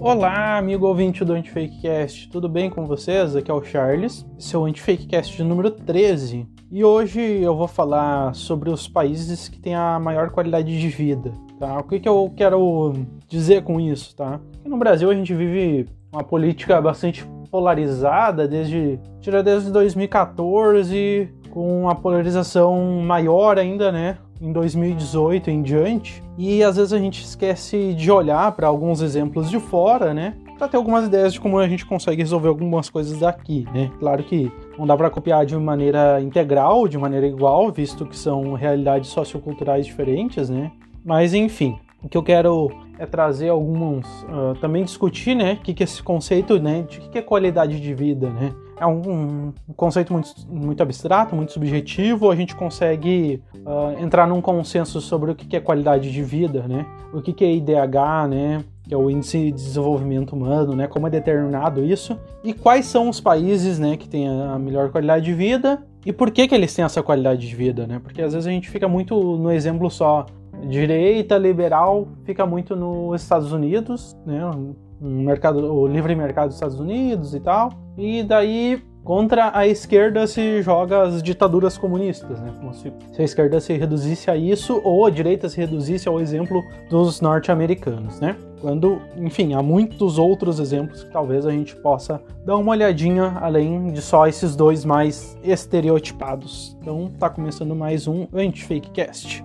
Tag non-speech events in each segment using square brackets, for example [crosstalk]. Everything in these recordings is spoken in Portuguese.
Olá, amigo ouvinte do Antifakecast, tudo bem com vocês? Aqui é o Charles, o Antifakecast de número 13. E hoje eu vou falar sobre os países que têm a maior qualidade de vida, tá? O que, que eu quero dizer com isso, tá? no Brasil a gente vive uma política bastante polarizada desde, desde 2014, com uma polarização maior ainda, né? Em 2018 em diante, e às vezes a gente esquece de olhar para alguns exemplos de fora, né? Para ter algumas ideias de como a gente consegue resolver algumas coisas daqui, né? Claro que não dá para copiar de maneira integral, de maneira igual, visto que são realidades socioculturais diferentes, né? Mas enfim, o que eu quero é trazer alguns, uh, também discutir, né, o que, que esse conceito, né, de que, que é qualidade de vida, né? É um, um conceito muito, muito abstrato, muito subjetivo. A gente consegue uh, entrar num consenso sobre o que, que é qualidade de vida, né? O que, que é IDH, né? que é o índice de desenvolvimento humano, né? Como é determinado isso e quais são os países, né, que têm a melhor qualidade de vida e por que que eles têm essa qualidade de vida, né? Porque às vezes a gente fica muito no exemplo só direita liberal fica muito nos Estados Unidos, né? Um mercado, o livre mercado dos Estados Unidos e tal. E daí contra a esquerda se joga as ditaduras comunistas, né? Como se, a esquerda se reduzisse a isso ou a direita se reduzisse ao exemplo dos norte-americanos, né? Quando, enfim, há muitos outros exemplos que talvez a gente possa dar uma olhadinha além de só esses dois mais estereotipados. Então, tá começando mais um Anti-Fakecast.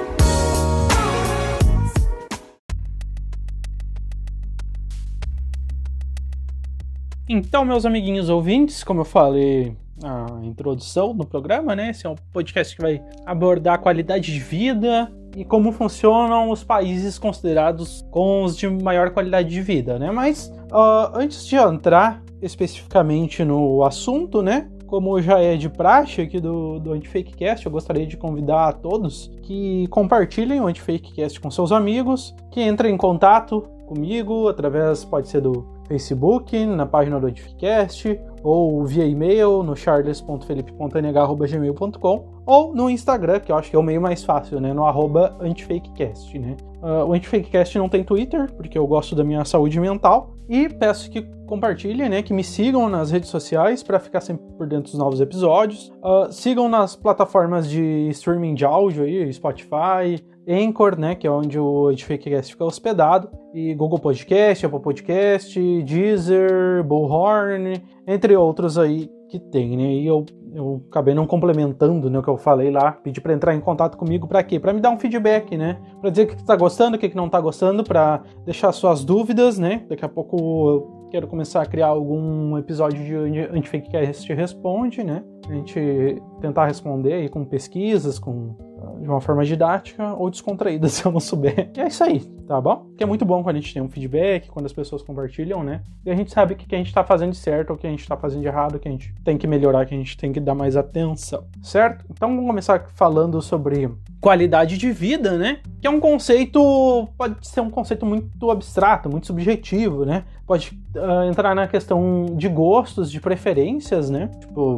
Então, meus amiguinhos ouvintes, como eu falei na introdução no programa, né? Esse é um podcast que vai abordar a qualidade de vida e como funcionam os países considerados com os de maior qualidade de vida, né? Mas uh, antes de entrar especificamente no assunto, né? Como já é de praxe aqui do, do Antifakecast, eu gostaria de convidar a todos que compartilhem o Antifakecast com seus amigos, que entrem em contato comigo através, pode ser do Facebook, na página do Antificast, ou via e-mail no charles.felipe.nh.gmail.com ou no Instagram, que eu acho que é o meio mais fácil, né? No arroba antifakecast, né? Uh, o Antifakecast não tem Twitter, porque eu gosto da minha saúde mental. E peço que compartilhem, né? Que me sigam nas redes sociais para ficar sempre por dentro dos novos episódios. Uh, sigam nas plataformas de streaming de áudio aí, Spotify, Anchor, né, que é onde o Edufakecast fica hospedado, e Google Podcast, Apple Podcast, Deezer, Bullhorn, entre outros aí que tem, né? E eu, eu acabei não complementando né, o que eu falei lá, pedi para entrar em contato comigo para quê? Para me dar um feedback, né? Para dizer o que está gostando, o que não está gostando, para deixar suas dúvidas, né? Daqui a pouco eu quero começar a criar algum episódio de Antifakecast Responde, né? A gente tentar responder aí com pesquisas, com de uma forma didática ou descontraída, [laughs] se eu não souber. E é isso aí, tá bom? Que é muito bom quando a gente tem um feedback, quando as pessoas compartilham, né? E a gente sabe o que a gente tá fazendo de certo, o que a gente tá fazendo de errado, o que a gente tem que melhorar, que a gente tem que dar mais atenção, certo? Então vamos começar falando sobre qualidade de vida, né? Que é um conceito, pode ser um conceito muito abstrato, muito subjetivo, né? Pode uh, entrar na questão de gostos, de preferências, né? Tipo,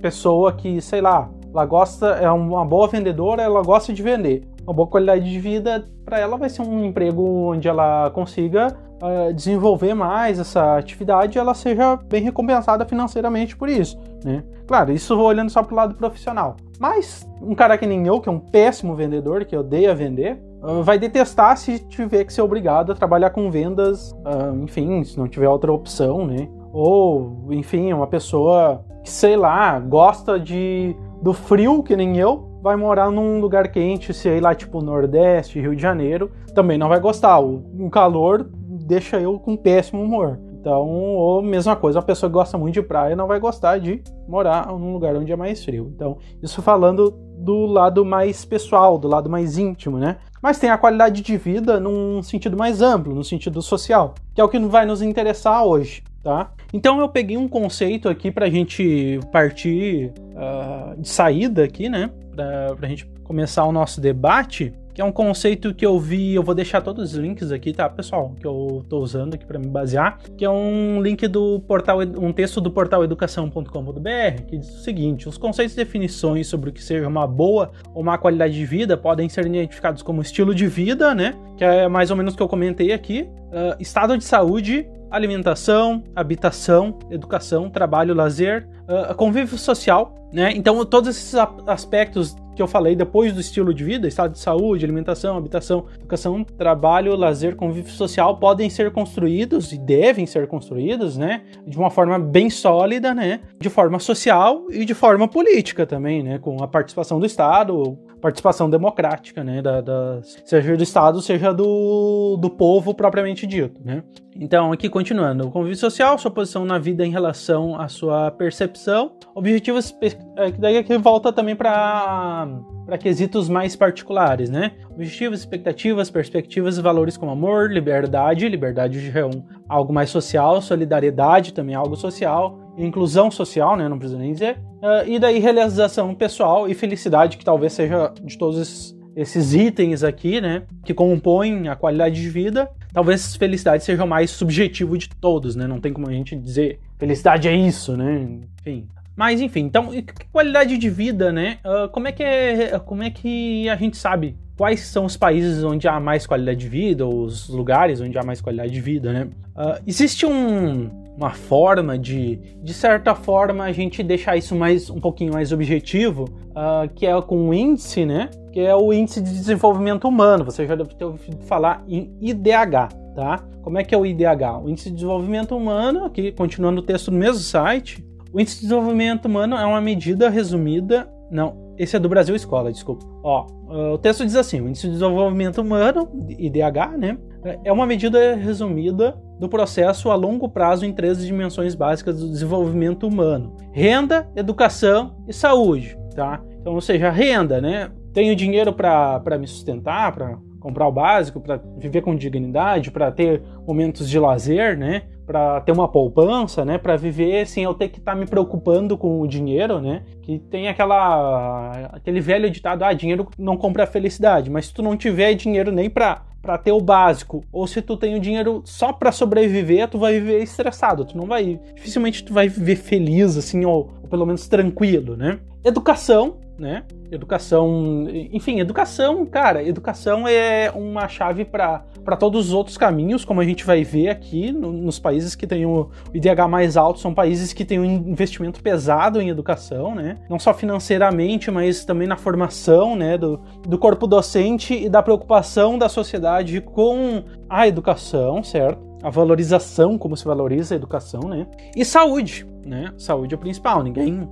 pessoa que, sei lá, ela gosta, é uma boa vendedora, ela gosta de vender. Uma boa qualidade de vida para ela vai ser um emprego onde ela consiga uh, desenvolver mais essa atividade ela seja bem recompensada financeiramente por isso, né? Claro, isso olhando só pro lado profissional. Mas um cara que nem eu, que é um péssimo vendedor, que odeia vender, uh, vai detestar se tiver que ser obrigado a trabalhar com vendas, uh, enfim, se não tiver outra opção, né? Ou, enfim, uma pessoa que, sei lá, gosta de do frio, que nem eu, vai morar num lugar quente, se ir lá tipo Nordeste, Rio de Janeiro, também não vai gostar. O calor deixa eu com péssimo humor. Então, ou mesma coisa, a pessoa que gosta muito de praia não vai gostar de morar num lugar onde é mais frio. Então, isso falando do lado mais pessoal, do lado mais íntimo, né? Mas tem a qualidade de vida num sentido mais amplo, no sentido social, que é o que vai nos interessar hoje. tá? Então eu peguei um conceito aqui para a gente partir uh, de saída aqui, né? Para a gente começar o nosso debate que é um conceito que eu vi, eu vou deixar todos os links aqui, tá, pessoal, que eu tô usando aqui para me basear, que é um link do portal, um texto do portal educação.com.br, que diz o seguinte: os conceitos e definições sobre o que seja uma boa ou má qualidade de vida podem ser identificados como estilo de vida, né, que é mais ou menos o que eu comentei aqui, uh, estado de saúde, alimentação, habitação, educação, trabalho, lazer, uh, convívio social, né? Então todos esses aspectos que eu falei depois do estilo de vida, estado de saúde, alimentação, habitação, educação, trabalho, lazer, convívio social podem ser construídos e devem ser construídos, né, de uma forma bem sólida, né, de forma social e de forma política também, né, com a participação do Estado, participação democrática, né, da, da, seja do Estado, seja do, do povo propriamente dito, né. Então, aqui continuando, o convívio social, sua posição na vida em relação à sua percepção, objetivos, é, daí aqui volta também para para quesitos mais particulares, né? Objetivos, expectativas, perspectivas e valores como amor, liberdade, liberdade é um, algo mais social, solidariedade também é algo social, inclusão social, né? Não preciso nem dizer. Uh, e daí realização pessoal e felicidade, que talvez seja de todos esses, esses itens aqui, né? Que compõem a qualidade de vida. Talvez felicidade seja o mais subjetivo de todos, né? Não tem como a gente dizer felicidade é isso, né? Enfim, mas enfim, então qualidade de vida, né? Uh, como é que é, como é que a gente sabe quais são os países onde há mais qualidade de vida, ou os lugares onde há mais qualidade de vida, né? Uh, existe um, uma forma de, de certa forma, a gente deixar isso mais um pouquinho mais objetivo, uh, que é com o índice, né? Que é o índice de desenvolvimento humano. Você já deve ter ouvido falar em IDH, tá? Como é que é o IDH? O índice de desenvolvimento humano, aqui continuando o texto no mesmo site, o índice de desenvolvimento humano é uma medida resumida. Não, esse é do Brasil Escola, desculpa. Ó, o texto diz assim: o índice de desenvolvimento humano, IDH, né? É uma medida resumida do processo a longo prazo em três dimensões básicas do desenvolvimento humano: renda, educação e saúde, tá? Então, ou seja, renda, né? Tenho dinheiro para me sustentar, para comprar o básico, para viver com dignidade, para ter momentos de lazer, né? Para ter uma poupança, né, para viver sem eu ter que estar tá me preocupando com o dinheiro, né? Que tem aquela aquele velho ditado, ah, dinheiro não compra felicidade, mas se tu não tiver dinheiro nem para para ter o básico, ou se tu tem o dinheiro só para sobreviver, tu vai viver estressado, tu não vai, dificilmente tu vai viver feliz assim ou, ou pelo menos tranquilo, né? Educação, né? Educação, enfim, educação, cara, educação é uma chave para todos os outros caminhos, como a gente vai ver aqui no, nos países que têm o IDH mais alto, são países que têm um investimento pesado em educação, né? Não só financeiramente, mas também na formação, né, do, do corpo docente e da preocupação da sociedade com a educação, certo? A valorização, como se valoriza a educação, né? E saúde, né? Saúde é o principal. Ninguém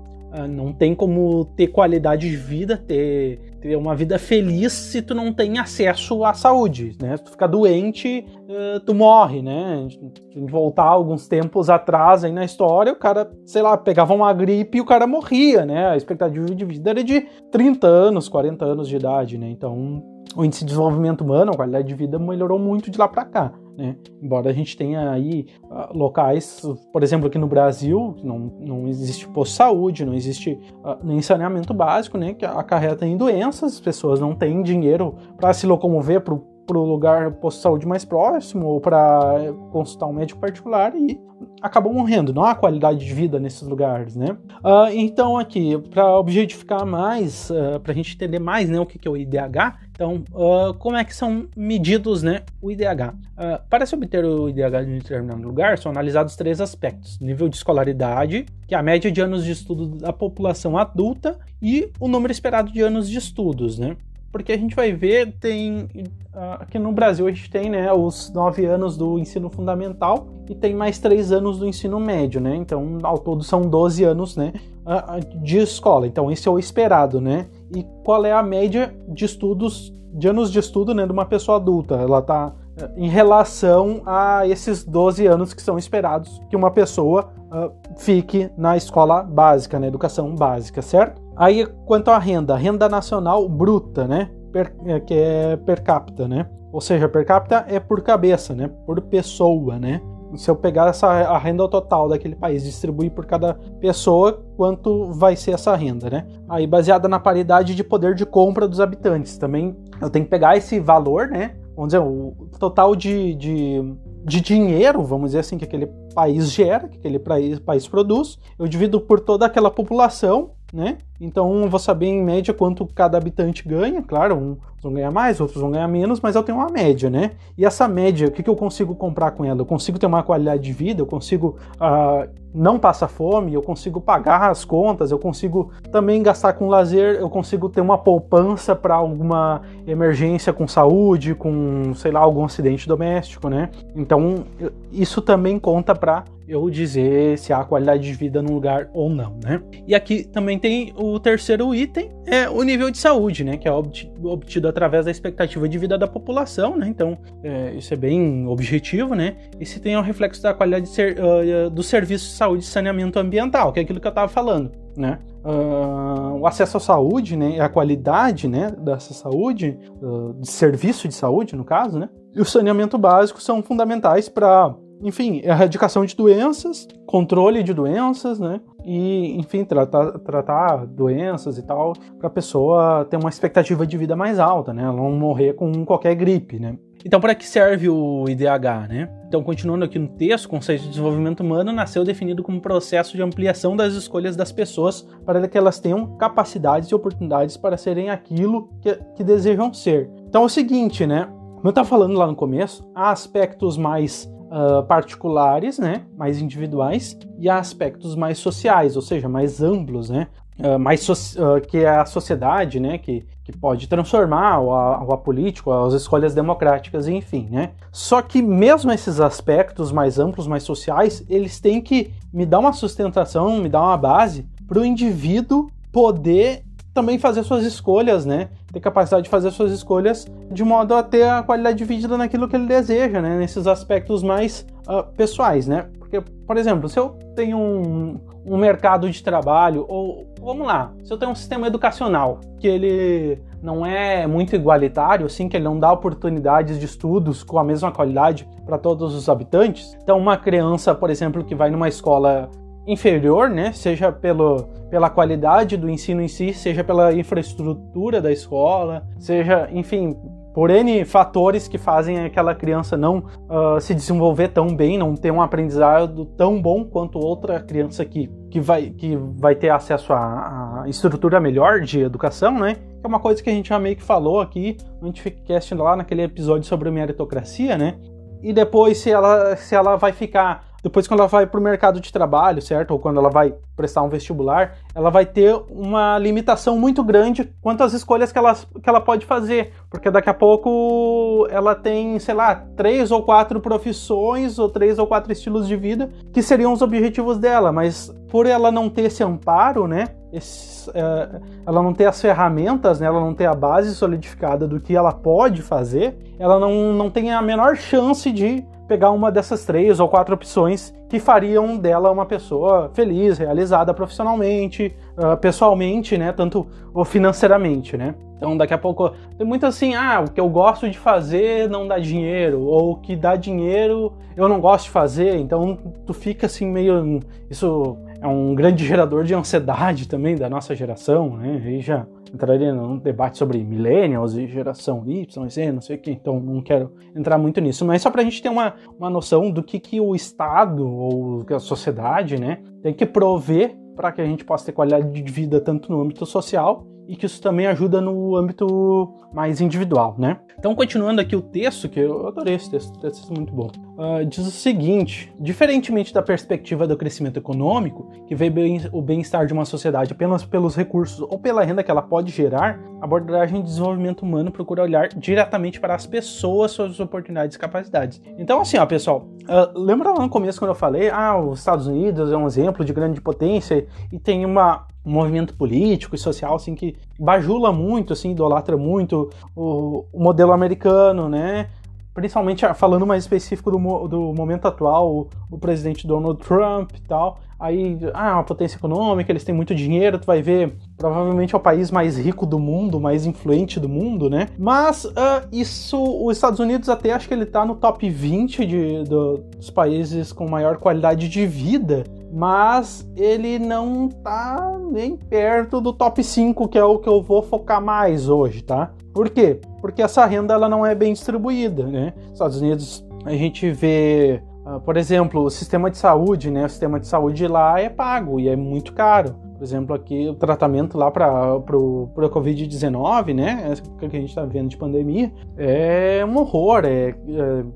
não tem como ter qualidade de vida, ter, ter uma vida feliz se tu não tem acesso à saúde, né? Se tu ficar doente, uh, tu morre, né? Voltar alguns tempos atrás aí na história, o cara, sei lá, pegava uma gripe e o cara morria, né? A expectativa de vida era de 30 anos, 40 anos de idade, né? Então, o índice de desenvolvimento humano, a qualidade de vida melhorou muito de lá para cá. Né? Embora a gente tenha aí uh, locais, por exemplo, aqui no Brasil, não, não existe posto de saúde, não existe uh, nem saneamento básico, né? que acarreta em doenças, as pessoas não têm dinheiro para se locomover para o lugar posto de saúde mais próximo ou para eh, consultar um médico particular e acabam morrendo. Não há qualidade de vida nesses lugares, né? Uh, então aqui, para objetificar mais, para a gente entender mais, né, o que, que é o IDH, então, uh, como é que são medidos, né, o IDH? para se obter o IDH em determinado lugar, são analisados três aspectos: nível de escolaridade, que é a média de anos de estudo da população adulta, e o número esperado de anos de estudos, né? porque a gente vai ver, tem aqui no Brasil a gente tem né, os nove anos do ensino fundamental e tem mais três anos do ensino médio, né? Então, ao todo são 12 anos né, de escola. Então, esse é o esperado, né? E qual é a média de estudos, de anos de estudo né, de uma pessoa adulta? Ela está eh, em relação a esses 12 anos que são esperados que uma pessoa uh, fique na escola básica, na educação básica, certo? Aí, quanto à renda, renda nacional bruta, né? Per, é, que é per capita, né? Ou seja, per capita é por cabeça, né? Por pessoa, né? Se eu pegar essa a renda total daquele país, distribuir por cada pessoa, quanto vai ser essa renda, né? Aí baseada na paridade de poder de compra dos habitantes. Também eu tenho que pegar esse valor, né? Vamos dizer, o total de, de, de dinheiro, vamos dizer assim, que aquele país gera, que aquele país, país produz, eu divido por toda aquela população né? Então eu vou saber em média quanto cada habitante ganha. Claro, uns vão ganhar mais, outros vão ganhar menos, mas eu tenho uma média, né? E essa média, o que, que eu consigo comprar com ela? Eu consigo ter uma qualidade de vida, eu consigo uh, não passar fome, eu consigo pagar as contas, eu consigo também gastar com lazer, eu consigo ter uma poupança para alguma emergência com saúde, com, sei lá, algum acidente doméstico, né? Então isso também conta para eu dizer se há qualidade de vida no lugar ou não, né? E aqui também tem o terceiro item, é o nível de saúde, né? Que é obtido através da expectativa de vida da população, né? Então, é, isso é bem objetivo, né? E se tem o reflexo da qualidade ser, uh, do serviço de saúde e saneamento ambiental, que é aquilo que eu estava falando, né? Uh, o acesso à saúde, né? A qualidade, né? Dessa saúde, uh, de serviço de saúde, no caso, né? E o saneamento básico são fundamentais para enfim, erradicação de doenças, controle de doenças, né? E, enfim, tratar, tratar doenças e tal, para a pessoa ter uma expectativa de vida mais alta, né? Ela não morrer com qualquer gripe, né? Então, para que serve o IDH, né? Então, continuando aqui no texto, o conceito de desenvolvimento humano nasceu definido como processo de ampliação das escolhas das pessoas para que elas tenham capacidades e oportunidades para serem aquilo que, que desejam ser. Então, é o seguinte, né? Como eu estava falando lá no começo, há aspectos mais uh, particulares, né, mais individuais, e aspectos mais sociais, ou seja, mais amplos, né, uh, mais so uh, que é a sociedade, né, que, que pode transformar a, o apolítico, as escolhas democráticas, enfim, né. Só que mesmo esses aspectos mais amplos, mais sociais, eles têm que me dar uma sustentação, me dar uma base para o indivíduo poder também fazer suas escolhas, né? Ter capacidade de fazer suas escolhas de modo a ter a qualidade de vida naquilo que ele deseja, né? Nesses aspectos mais uh, pessoais, né? Porque, por exemplo, se eu tenho um, um mercado de trabalho, ou vamos lá, se eu tenho um sistema educacional que ele não é muito igualitário, assim, que ele não dá oportunidades de estudos com a mesma qualidade para todos os habitantes. Então, uma criança, por exemplo, que vai numa escola inferior, né? Seja pelo, pela qualidade do ensino em si, seja pela infraestrutura da escola, seja, enfim, por N fatores que fazem aquela criança não uh, se desenvolver tão bem, não ter um aprendizado tão bom quanto outra criança que, que, vai, que vai ter acesso a estrutura melhor de educação, né? É uma coisa que a gente já meio que falou aqui no Antificast lá naquele episódio sobre meritocracia, né? E depois se ela, se ela vai ficar depois, quando ela vai para o mercado de trabalho, certo? Ou quando ela vai prestar um vestibular, ela vai ter uma limitação muito grande quanto às escolhas que ela, que ela pode fazer. Porque daqui a pouco ela tem, sei lá, três ou quatro profissões ou três ou quatro estilos de vida que seriam os objetivos dela. Mas por ela não ter esse amparo, né? Esse, é, ela não ter as ferramentas, né, ela não ter a base solidificada do que ela pode fazer, ela não, não tem a menor chance de pegar uma dessas três ou quatro opções que fariam dela uma pessoa feliz, realizada profissionalmente, uh, pessoalmente, né, tanto financeiramente, né? Então, daqui a pouco tem muito assim, ah, o que eu gosto de fazer não dá dinheiro, ou o que dá dinheiro eu não gosto de fazer. Então, tu fica assim meio isso é um grande gerador de ansiedade também da nossa geração, né? Aí já entraria num debate sobre millennials e geração Y, Z, não sei o que, então não quero entrar muito nisso, mas só para a gente ter uma, uma noção do que, que o Estado ou a sociedade, né, tem que prover para que a gente possa ter qualidade de vida tanto no âmbito social e que isso também ajuda no âmbito mais individual, né? Então, continuando aqui o texto, que eu adorei esse texto, o texto é muito bom, uh, diz o seguinte: diferentemente da perspectiva do crescimento econômico, que vê bem, o bem-estar de uma sociedade apenas pelos recursos ou pela renda que ela pode gerar, a abordagem de desenvolvimento humano procura olhar diretamente para as pessoas, suas oportunidades e capacidades. Então, assim, ó, pessoal, uh, lembra lá no começo quando eu falei, ah, os Estados Unidos é um exemplo de grande potência e tem uma um movimento político e social assim que bajula muito, assim, idolatra muito o, o modelo americano, né? principalmente falando mais específico do, do momento atual, o, o, presidente Donald Trump e tal. Aí, ah, uma potência econômica, eles têm muito dinheiro, tu vai ver, provavelmente é o país mais rico do mundo, mais influente do mundo, né? Mas uh, isso, os Estados Unidos até acho que ele tá no top 20 de, do, dos países com maior qualidade de vida, mas ele não tá nem perto do top 5, que é o que eu vou focar mais hoje, tá? Por quê? Porque essa renda ela não é bem distribuída, né? Estados Unidos a gente vê, por exemplo, o sistema de saúde, né? O sistema de saúde lá é pago e é muito caro. Por exemplo, aqui o tratamento lá para a Covid-19, né? Que a gente está vendo de pandemia, é um horror, é, é,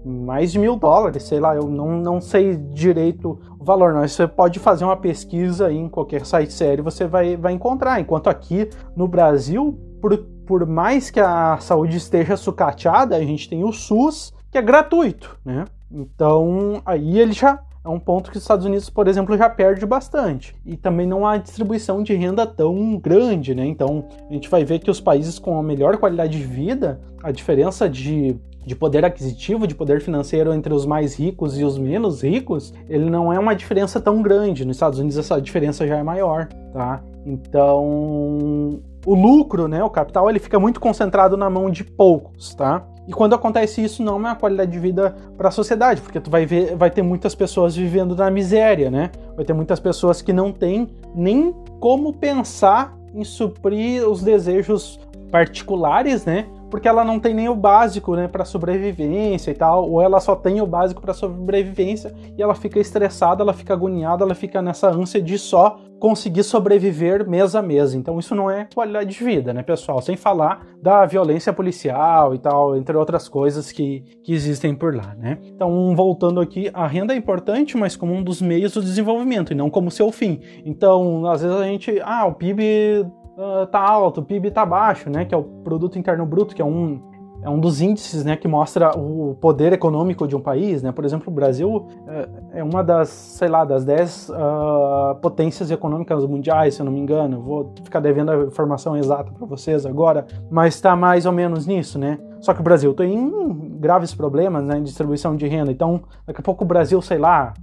mais de mil dólares, sei lá, eu não, não sei direito o valor, mas você pode fazer uma pesquisa em qualquer site sério, você vai, vai encontrar. Enquanto aqui no Brasil, por, por mais que a saúde esteja sucateada, a gente tem o SUS, que é gratuito, né? Então, aí ele já é um ponto que os Estados Unidos, por exemplo, já perde bastante. E também não há distribuição de renda tão grande, né? Então, a gente vai ver que os países com a melhor qualidade de vida, a diferença de, de poder aquisitivo, de poder financeiro entre os mais ricos e os menos ricos, ele não é uma diferença tão grande. Nos Estados Unidos essa diferença já é maior, tá? Então, o lucro, né, o capital, ele fica muito concentrado na mão de poucos, tá? E quando acontece isso, não é uma qualidade de vida para a sociedade, porque tu vai ver, vai ter muitas pessoas vivendo na miséria, né? Vai ter muitas pessoas que não têm nem como pensar em suprir os desejos particulares, né? Porque ela não tem nem o básico, né, para sobrevivência e tal, ou ela só tem o básico para sobrevivência e ela fica estressada, ela fica agoniada, ela fica nessa ânsia de só conseguir sobreviver mês a mês. Então isso não é qualidade de vida, né, pessoal? Sem falar da violência policial e tal, entre outras coisas que, que existem por lá, né? Então, voltando aqui, a renda é importante, mas como um dos meios do desenvolvimento e não como seu fim. Então, às vezes a gente, ah, o PIB uh, tá alto, o PIB tá baixo, né, que é o produto interno bruto, que é um é um dos índices né, que mostra o poder econômico de um país. Né? Por exemplo, o Brasil é, é uma das, sei lá, das 10 uh, ah, potências econômicas mundiais, se eu não me engano. Vou ficar devendo a informação exata para vocês agora, mas está mais ou menos nisso, né? Só que o Brasil tem graves problemas né, em distribuição de renda. Então, daqui a pouco o Brasil, sei lá,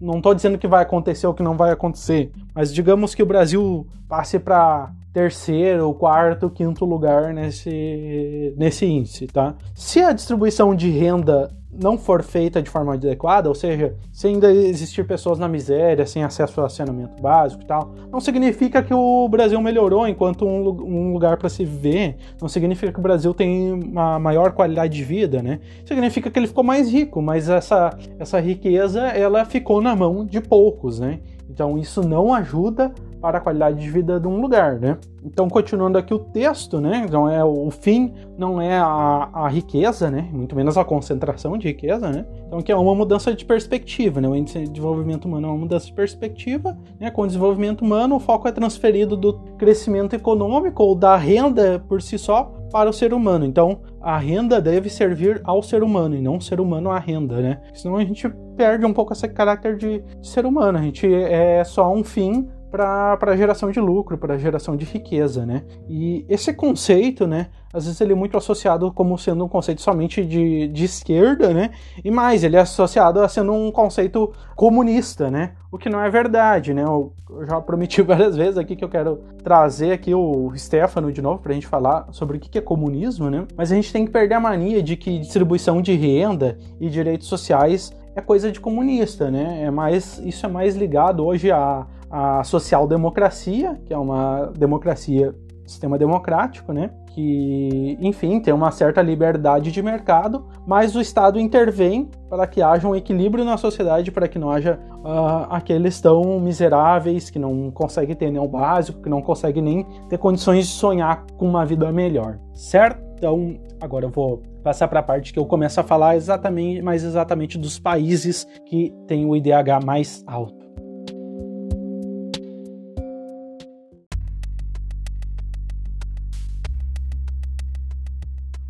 não estou dizendo que vai acontecer ou que não vai acontecer, mas digamos que o Brasil passe para terceiro, quarto, quinto lugar nesse, nesse índice, tá? Se a distribuição de renda não for feita de forma adequada, ou seja, se ainda existir pessoas na miséria, sem acesso a saneamento básico e tal, não significa que o Brasil melhorou enquanto um lugar para se viver, não significa que o Brasil tem uma maior qualidade de vida, né? Significa que ele ficou mais rico, mas essa, essa riqueza ela ficou na mão de poucos, né? Então isso não ajuda para a qualidade de vida de um lugar, né? Então, continuando aqui o texto, né? Então, é o fim não é a, a riqueza, né? Muito menos a concentração de riqueza, né? Então, que é uma mudança de perspectiva, né? O índice de desenvolvimento humano é uma mudança de perspectiva, né? Com o desenvolvimento humano, o foco é transferido do crescimento econômico ou da renda por si só para o ser humano. Então, a renda deve servir ao ser humano e não o ser humano à renda, né? Senão a gente perde um pouco esse caráter de, de ser humano. A gente é só um fim para geração de lucro, para geração de riqueza, né? E esse conceito, né, às vezes ele é muito associado como sendo um conceito somente de, de esquerda, né? E mais, ele é associado a sendo um conceito comunista, né? O que não é verdade, né? Eu, eu já prometi [laughs] várias vezes aqui que eu quero trazer aqui o Stefano de novo para a gente falar sobre o que é comunismo, né? Mas a gente tem que perder a mania de que distribuição de renda e direitos sociais é coisa de comunista, né? É mais, isso é mais ligado hoje a a social-democracia, que é uma democracia, sistema democrático, né? Que, enfim, tem uma certa liberdade de mercado, mas o Estado intervém para que haja um equilíbrio na sociedade, para que não haja uh, aqueles tão miseráveis que não conseguem ter nem o básico, que não conseguem nem ter condições de sonhar com uma vida melhor, certo? Então, agora eu vou passar para a parte que eu começo a falar exatamente, mais exatamente dos países que têm o IDH mais alto.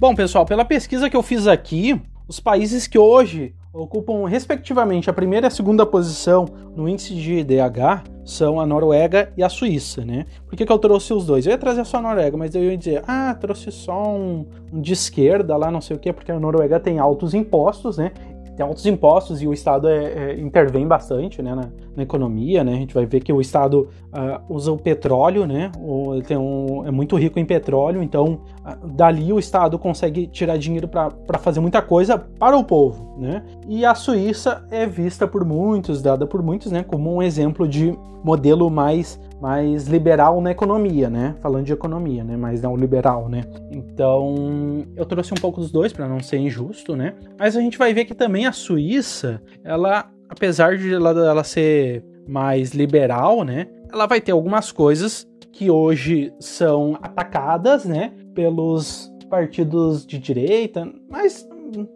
Bom, pessoal, pela pesquisa que eu fiz aqui, os países que hoje ocupam respectivamente a primeira e a segunda posição no índice de IDH são a Noruega e a Suíça, né? Por que, que eu trouxe os dois? Eu ia trazer só a Noruega, mas eu ia dizer, ah, trouxe só um, de esquerda lá, não sei o quê, porque a Noruega tem altos impostos, né? Tem altos impostos e o Estado é, é, intervém bastante né, na, na, economia, né? A gente vai ver que o Estado uh, usa o petróleo, né? O, tem um, é muito rico em petróleo, então uh, dali o Estado consegue tirar dinheiro para fazer muita coisa para o povo, né? E a Suíça é vista por muitos, dada por muitos, né, como um exemplo de modelo mais mais liberal na economia, né? Falando de economia, né? Mais não liberal, né? Então, eu trouxe um pouco dos dois para não ser injusto, né? Mas a gente vai ver que também a Suíça, ela, apesar de ela, ela ser mais liberal, né? Ela vai ter algumas coisas que hoje são atacadas, né? Pelos partidos de direita, mas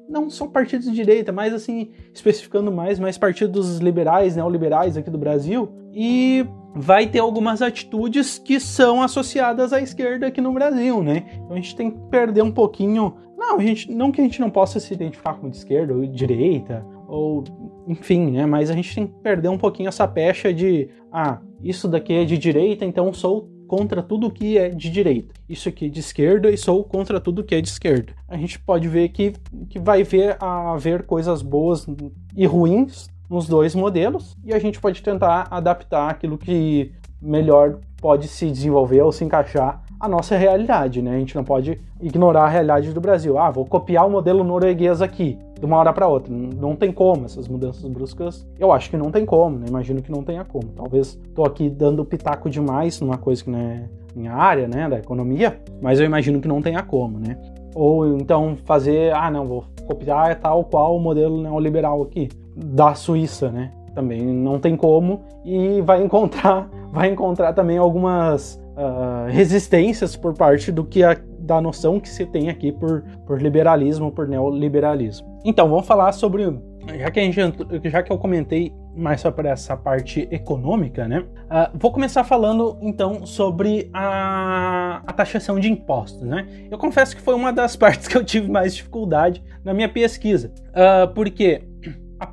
não são partidos de direita, mas assim, especificando mais, mais partidos liberais, neoliberais aqui do Brasil. E vai ter algumas atitudes que são associadas à esquerda aqui no Brasil, né? Então a gente tem que perder um pouquinho. Não, a gente, não que a gente não possa se identificar com de esquerda ou de direita, ou enfim, né? Mas a gente tem que perder um pouquinho essa pecha de ah, isso daqui é de direita, então sou contra tudo que é de direita. Isso aqui é de esquerda e sou contra tudo que é de esquerda. A gente pode ver que, que vai ver haver coisas boas e ruins nos dois modelos e a gente pode tentar adaptar aquilo que melhor pode se desenvolver ou se encaixar à nossa realidade, né? A gente não pode ignorar a realidade do Brasil. Ah, vou copiar o modelo norueguês aqui, de uma hora para outra. Não tem como essas mudanças bruscas. Eu acho que não tem como, né? Imagino que não tenha como. Talvez tô aqui dando pitaco demais numa coisa que não é minha área, né, da economia, mas eu imagino que não tenha como, né? Ou então fazer, ah, não, vou copiar tal qual o modelo neoliberal aqui da Suíça, né? Também não tem como e vai encontrar, [laughs] vai encontrar também algumas uh, resistências por parte do que a, da noção que se tem aqui por, por liberalismo, por neoliberalismo. Então vamos falar sobre já que a gente já que eu comentei mais sobre essa parte econômica, né? Uh, vou começar falando então sobre a, a, taxação de impostos, né? Eu confesso que foi uma das [laughs] partes que eu tive mais dificuldade na minha pesquisa, uh, porque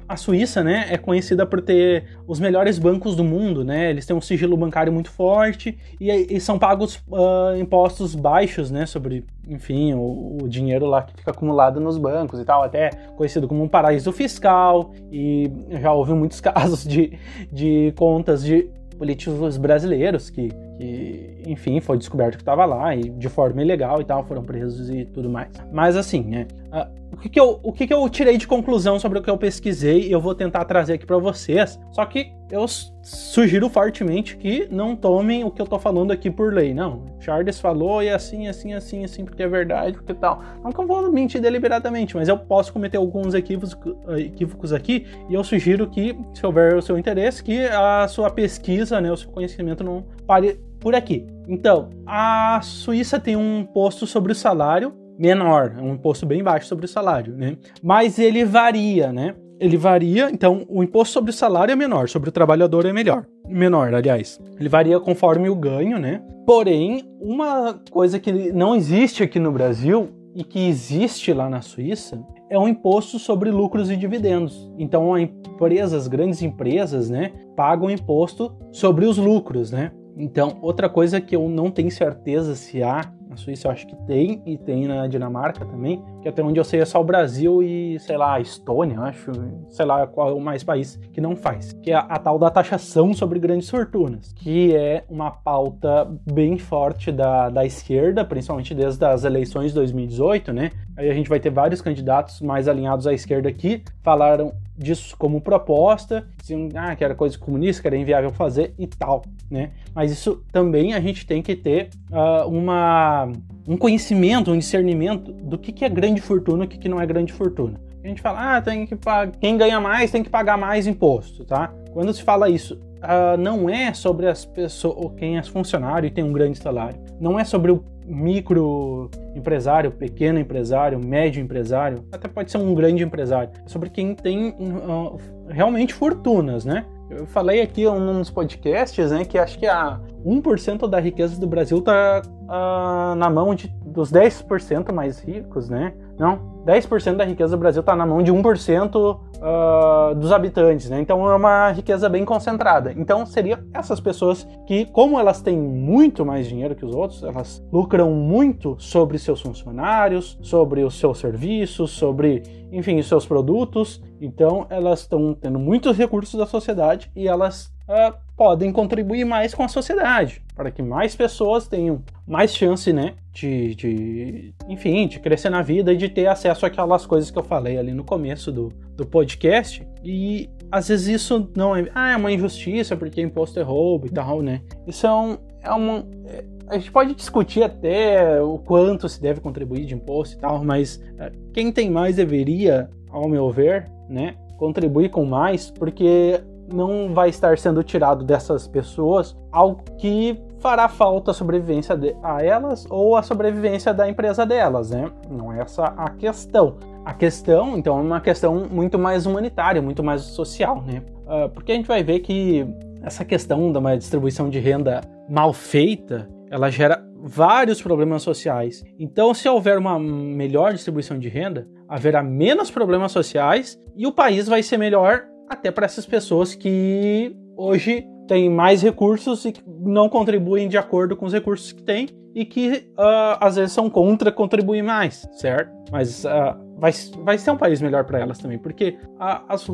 a, Suíça, né, é conhecida por ter os melhores bancos do mundo, né? Eles têm um sigilo bancário muito forte e, e são pagos uh, impostos baixos, né, sobre, enfim, o, o, dinheiro lá que fica acumulado nos bancos e tal, até conhecido como um paraíso fiscal. E já houve muitos [laughs] casos de, de contas de políticos brasileiros que, que enfim, foi descoberto que estava lá e de forma ilegal e tal, foram presos e tudo mais. Mas assim, né? Uh, o, que, que, eu, o que, que eu tirei de conclusão sobre o que eu pesquisei eu vou tentar trazer aqui para vocês. Só que eu sugiro fortemente que não tomem o que eu tô falando aqui por lei. Não, Charles falou e assim, assim, assim, assim, porque é verdade, porque tal. Não que eu vou mentir deliberadamente, mas eu posso cometer alguns equívocos, equívocos aqui e eu sugiro que, se houver o seu interesse, que a sua pesquisa, né, o seu conhecimento não pare por aqui. Então, a Suíça tem um posto sobre o salário menor, um imposto bem baixo sobre o salário, né? Mas ele varia, né? Ele varia, então o imposto sobre o salário é menor, sobre o trabalhador é melhor. Menor, aliás. Ele varia conforme o ganho, né? Porém, uma coisa que não existe aqui no Brasil e que existe lá na Suíça é um imposto sobre lucros e dividendos. Então, empresas, grandes empresas, né, pagam imposto sobre os lucros, né? Então, outra coisa que eu não tenho certeza se há na Suíça eu acho que tem, e tem na Dinamarca também, que até onde eu sei é só o Brasil e, sei lá, a Estônia, acho, sei lá qual é o mais país que não faz, que é a, a tal da taxação sobre grandes fortunas, que é uma pauta bem forte da, da esquerda, principalmente desde as eleições de 2018, né? Aí a gente vai ter vários candidatos mais alinhados à esquerda aqui, falaram disso como proposta, diziam ah, que era coisa comunista, que era inviável fazer e tal, né? Mas isso também a gente tem que ter uh, uma, um conhecimento, um discernimento do que, que é grande fortuna e o que, que não é grande fortuna. A gente fala, ah, tem que pagar, quem ganha mais tem que pagar mais imposto, tá? Quando se fala isso, uh, não é sobre as pessoas, quem é funcionário e tem um grande salário, não é sobre o micro empresário, pequeno empresário, médio empresário, até pode ser um grande empresário, é sobre quem tem uh, realmente fortunas, né? Eu falei aqui nos podcasts, né, que acho que a 1% da riqueza do Brasil está uh, na mão de, dos 10% mais ricos, né? Não, 10% da riqueza do Brasil está na mão de 1% uh, dos habitantes, né? Então é uma riqueza bem concentrada. Então seriam essas pessoas que, como elas têm muito mais dinheiro que os outros, elas lucram muito sobre seus funcionários, sobre os seus serviços, sobre, enfim, os seus produtos. Então elas estão tendo muitos recursos da sociedade e elas uh, podem contribuir mais com a sociedade, para que mais pessoas tenham mais chance, né, de, de, enfim, de crescer na vida e de ter acesso àquelas coisas que eu falei ali no começo do, do podcast. E às vezes isso não é, ah, é uma injustiça porque imposto é roubo e tal, né? Isso é, um, é uma. É, a gente pode discutir até o quanto se deve contribuir de imposto e tal, mas é, quem tem mais deveria, ao meu ver, né, contribuir com mais, porque não vai estar sendo tirado dessas pessoas algo que fará falta a sobrevivência de, a elas ou a sobrevivência da empresa delas, né? Não é essa a questão. A questão, então, é uma questão muito mais humanitária, muito mais social, né? Uh, porque a gente vai ver que essa questão de uma distribuição de renda mal feita, ela gera vários problemas sociais. Então, se houver uma melhor distribuição de renda, haverá menos problemas sociais e o país vai ser melhor até para essas pessoas que hoje têm mais recursos e não contribuem de acordo com os recursos que têm e que uh, às vezes são contra contribuir mais, certo? Mas uh, vai, vai ser um país melhor para elas também, porque uh, as,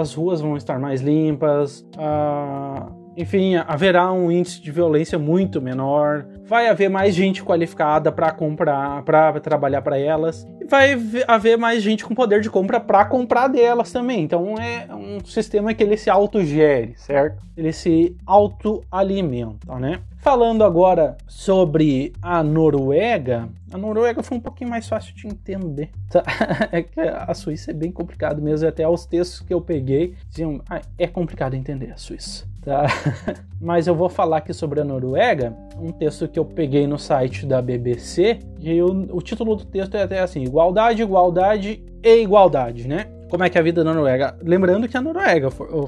as ruas vão estar mais limpas, enfim, haverá um índice de violência muito menor, vai haver mais gente qualificada para comprar, para trabalhar para elas, e vai haver mais gente com poder de compra para comprar delas também. Então é um sistema que ele se autogere, certo? Ele se autoalimenta, né? Falando agora sobre a Noruega, a Noruega foi um pouquinho mais fácil de entender. Tá? [laughs] É que a Suíça é bem complicado mesmo, até os textos que eu peguei diziam, ah, é complicado entender a Suíça. Tá? [laughs] Mas eu vou falar aqui sobre a Noruega, um texto que eu peguei no site da BBC, e o, título do texto é até assim: Igualdade, Igualdade e Igualdade, né? Como é que é a vida na Noruega? Lembrando que a Noruega, eu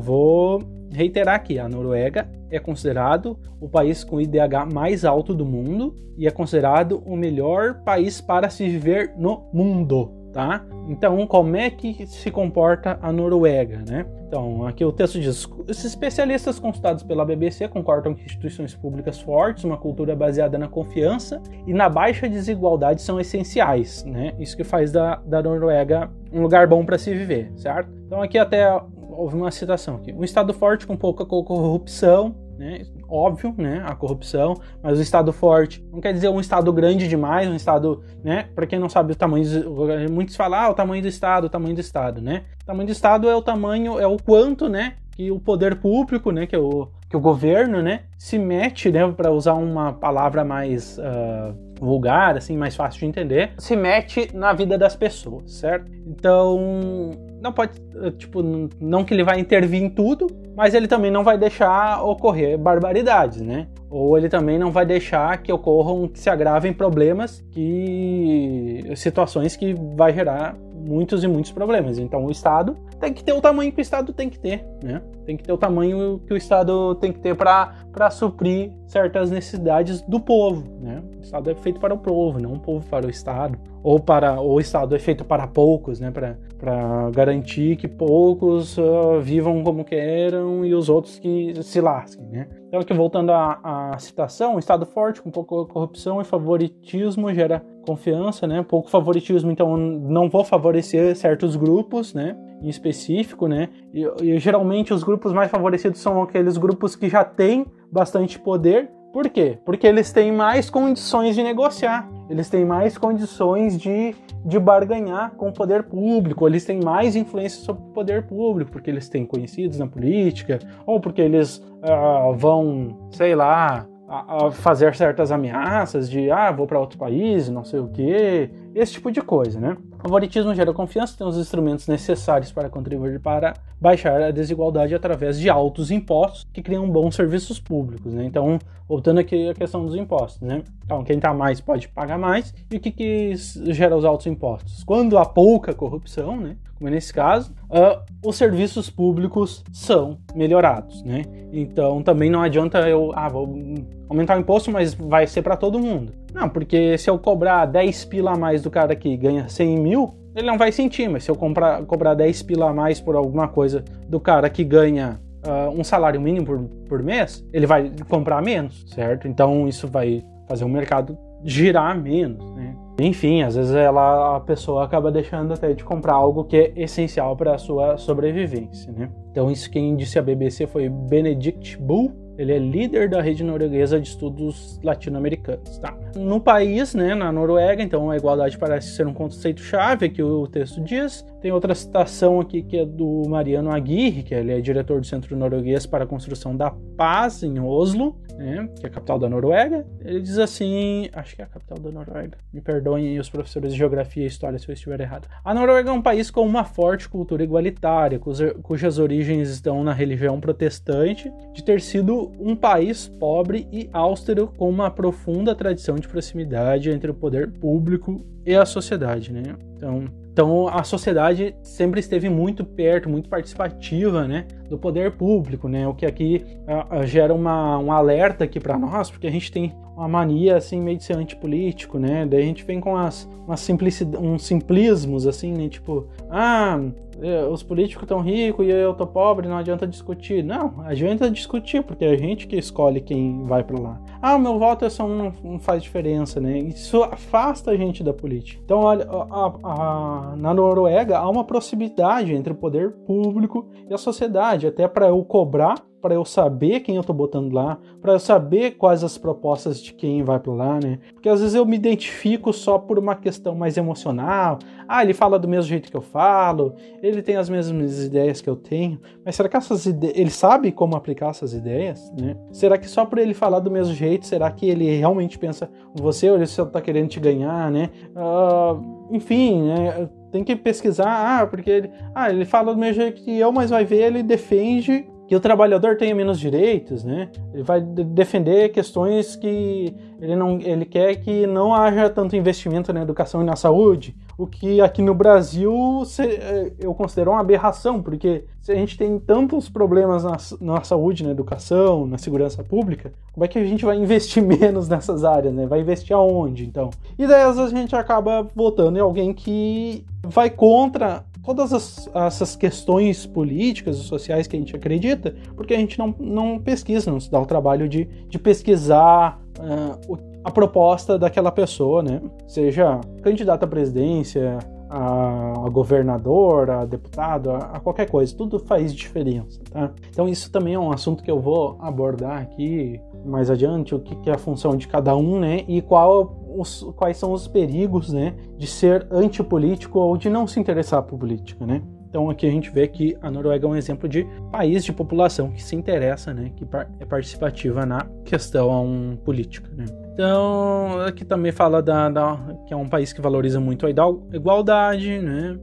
vou reiterar aqui, a Noruega é considerado o país com IDH mais alto do mundo e é considerado o melhor país para se viver no mundo, tá? Então, como é que se comporta a Noruega, né? Então, aqui o texto diz: os especialistas consultados pela BBC concordam que instituições públicas fortes, uma cultura baseada na confiança e na baixa desigualdade são essenciais, né? Isso que faz da, da Noruega um lugar bom para se viver, certo? Então, aqui até houve uma citação aqui. Um Estado forte com pouca corrupção, né? Óbvio, né? A corrupção, mas o Estado forte não quer dizer um Estado grande demais, um Estado, né? Para quem não sabe o tamanho, muitos falam ah, o tamanho do Estado, o tamanho do Estado, né? O tamanho do Estado é o tamanho, é o quanto, né? Que o poder público, né? Que é o, que o governo, né? Se mete, né? Para usar uma palavra mais uh, vulgar, assim, mais fácil de entender, se mete na vida das pessoas, certo? Então não pode, eh, tipo, não que ele vai intervir em tudo, mas ele também não vai deixar ocorrer barbaridades, né? Ou ele também não vai deixar que ocorram, que se agravem problemas, que situações que vai gerar muitos e muitos problemas. Então o Estado tem que ter o tamanho que o Estado tem que ter, né? Tem que ter o tamanho que o Estado tem que ter para suprir certas necessidades do povo, né? O Estado é feito para o povo, não o povo para o Estado. Ou para ou o Estado é feito para poucos, né? Para garantir que poucos uh, vivam como queiram e os outros que se lasquem, né? Então aqui voltando à, à citação, um Estado forte com pouca corrupção e favoritismo gera confiança, né? Pouco favoritismo, então não vou favorecer certos grupos, né? Em específico, né? E, e, geralmente os grupos mais favorecidos são aqueles grupos que já têm bastante poder. Por quê? Porque eles têm mais condições de negociar, eles têm mais condições de, de barganhar com o poder público, eles têm mais influência sobre o poder público, porque eles têm conhecidos na política, ou porque eles uh, vão, sei lá, a, a fazer certas ameaças de ah, vou para outro país, não sei o que, esse tipo de coisa, né? favoritismo gera confiança, tem os instrumentos necessários para contribuir para baixar a desigualdade através de altos impostos que criam bons serviços públicos, né? Então, voltando aqui à questão dos impostos, né? Então, quem está mais pode pagar mais. E o que, que gera os altos impostos? Quando há pouca corrupção, né? como é nesse caso, uh, os serviços públicos são melhorados, né? Então também não adianta eu, ah, vou aumentar o imposto, mas vai ser para todo mundo. Não, porque se eu cobrar 10 pila a mais do cara que ganha 100 mil, ele não vai sentir, mas se eu comprar, cobrar 10 pila a mais por alguma coisa do cara que ganha uh, um salário mínimo por, por mês, ele vai comprar menos, certo? Então isso vai fazer o mercado girar menos, né? Enfim, às vezes ela, a pessoa acaba deixando até de comprar algo que é essencial para a sua sobrevivência, né? Então isso quem disse a BBC foi Benedict Bull, ele é líder da rede norueguesa de estudos latino-americanos, tá? No país, né, na Noruega, então a igualdade parece ser um conceito chave que o texto diz. Tem outra citação aqui que é do Mariano Aguirre, que ele é diretor do Centro Norueguês para a Construção da Paz em Oslo, né, que é a capital da Noruega. Ele diz assim, acho que é a capital da Noruega. Me perdoem os professores de geografia e história se eu estiver errado. A Noruega é um país com uma forte cultura igualitária, cujas origens estão na religião protestante, de ter sido um país pobre e austero com uma profunda tradição de proximidade entre o poder público e a sociedade, né? Então, então a sociedade sempre esteve muito perto, muito participativa, né, do poder público, né? O que aqui gera uma, um alerta aqui para nós, porque a gente tem uma mania assim meio de ser antipolítico, né? Daí a gente vem com as, umas simplicidade, uns simplismos assim, né? Tipo, ah, os políticos estão ricos e eu tô pobre, não adianta discutir. Não, adianta discutir, porque é a gente que escolhe quem vai para lá. Ah, meu voto é só não, não, faz diferença, né? Isso afasta a gente da política. Então, olha, a, a, na Noruega há uma proximidade entre o poder público e a sociedade, até para eu cobrar para eu saber quem eu tô botando lá, para eu saber quais as propostas de quem vai para lá, né? Porque às vezes eu me identifico só por uma questão mais emocional. Ah, ele fala do mesmo jeito que eu falo, ele tem as mesmas ideias que eu tenho, mas será que essas ideias, ele sabe como aplicar essas ideias, né? Será que só por ele falar do mesmo jeito, será que ele realmente pensa você ou ele só tá querendo te ganhar, né? Uh, enfim, né? Tem que pesquisar, ah, porque ele, ah, ele fala do mesmo jeito que eu, mas vai ver, ele defende que o trabalhador tenha menos direitos, né? Ele vai defender questões que ele não, ele quer que não haja tanto investimento na educação e na saúde, o que aqui no Brasil é, eu considero uma aberração, porque se a gente tem tantos problemas na, na saúde, na educação, na segurança pública, como é que a gente vai investir [laughs] menos nessas áreas, né? Vai investir aonde, então? E daí às vezes a gente acaba votando em alguém que vai contra todas as, essas questões políticas e sociais que a gente acredita, porque a gente não, não pesquisa, não se dá o trabalho de, de pesquisar uh, a proposta daquela pessoa, né? Seja candidata à presidência, a, governador, a deputado, a, qualquer coisa, tudo faz diferença, tá? Então isso também é um assunto que eu vou abordar aqui mais adiante, o que, que é a função de cada um, né? E qual os, quais são os perigos, né, de ser antipolítico ou de não se interessar por política, né? Então aqui a gente vê que a Noruega é um exemplo de país de população que se interessa, né, que é participativa na questão política, né? Então aqui também fala da, da que é um país que valoriza muito a igualdade, né?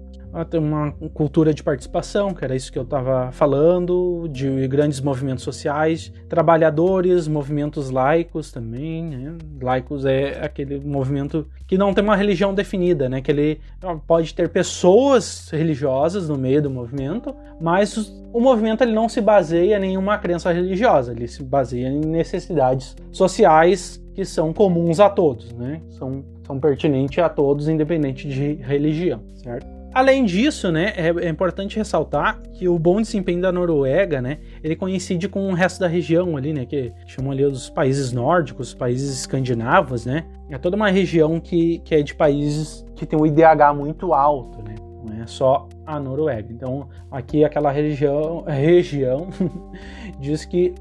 Uma cultura de participação, que era isso que eu estava falando, de grandes movimentos sociais, trabalhadores, movimentos laicos também. Né? Laicos é aquele movimento que não tem uma religião definida, né? Que ele pode ter pessoas religiosas no meio do movimento, mas o movimento ele não se baseia em nenhuma crença religiosa, ele se baseia em necessidades sociais que são comuns a todos, né? São, são pertinentes a todos, independente de religião, certo? Além disso, né, é, é, importante ressaltar que o bom desempenho da Noruega, né, ele coincide com o resto da região ali, né, que chamam ali os países nórdicos, os países escandinavos, né, é toda uma região que, que é de países que tem um IDH muito alto, né, não é só a Noruega. Então, aqui aquela região, [laughs] região [laughs] diz que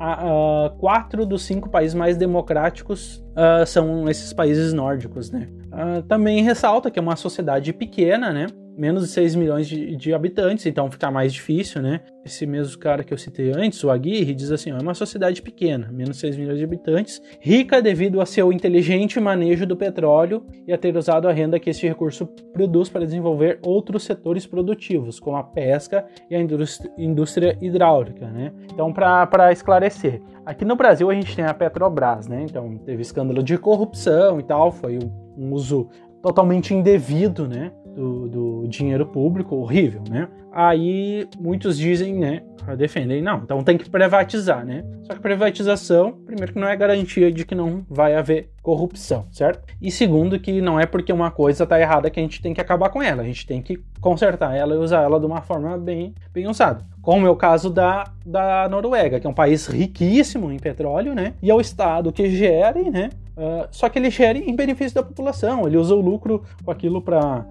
quatro dos cinco países mais democráticos uh, são esses países nórdicos, né. Uh, também ressalta que é uma sociedade pequena, né, menos de 6 milhões de, de, habitantes, então fica mais difícil, né? Esse mesmo cara que eu citei antes, o Aguirre, diz assim: ó, é uma sociedade pequena, menos de 6 milhões de habitantes, rica devido a seu inteligente manejo do petróleo e a ter usado a renda que esse recurso produz para desenvolver outros setores produtivos, como a pesca e a indústria hidráulica, né? Então, para esclarecer, aqui no Brasil a gente tem a Petrobras, né? Então, teve escândalo de corrupção e tal, foi um uso totalmente indevido, né? Do, do dinheiro público, horrível, né? Aí muitos dizem, né, defendem, não, então tem que privatizar, né? Só que privatização, primeiro que não é garantia de que não vai haver corrupção, certo? E segundo que não é porque uma coisa tá errada que a gente tem que acabar com ela, a gente tem que consertar ela e usar ela de uma forma bem, bem usada. Como é o caso da, da Noruega, que é um país riquíssimo em petróleo, né? E é o estado que gere, né, Uh, só que ele gere em benefício da população, ele usa o lucro com aquilo para,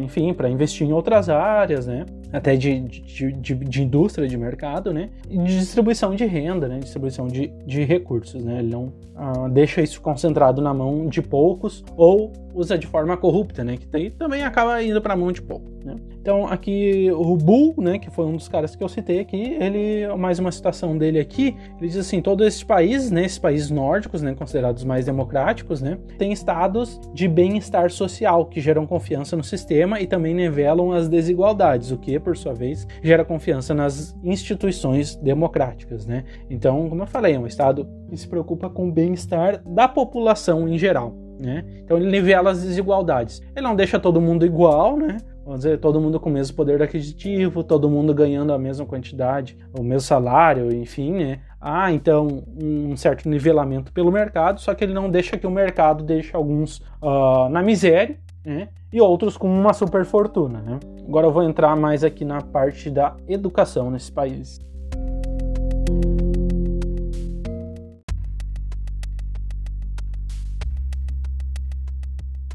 enfim, para investir em outras áreas, né? Até de, de, de, de, indústria, de mercado, né? E de distribuição de renda, né? Distribuição de, de recursos, né? Ele não uh, deixa isso concentrado na mão de poucos ou usa de forma corrupta, né? Que também acaba indo para a mão de pouco, né? Então aqui o Bull, né? Que foi um dos caras que eu citei aqui, ele mais uma citação dele aqui, ele diz assim, todos esses países, né? Esses países nórdicos, né? Considerados mais democráticos, né? Têm estados de bem-estar social que geram confiança no sistema e também nivelam as desigualdades, o que, por sua vez, gera confiança nas instituições democráticas, né? Então, como eu falei, é um estado que se preocupa com o bem-estar da população em geral. Né? Então ele nivela as desigualdades. Ele não deixa todo mundo igual, né? Vamos dizer, todo mundo com o mesmo poder aquisitivo, todo mundo ganhando a mesma quantidade, o mesmo salário, enfim, né? Ah, então um certo nivelamento pelo mercado, só que ele não deixa que o mercado deixe alguns uh, na miséria, né? E outros com uma super fortuna, né? Agora eu vou entrar mais aqui na parte da educação nesse país.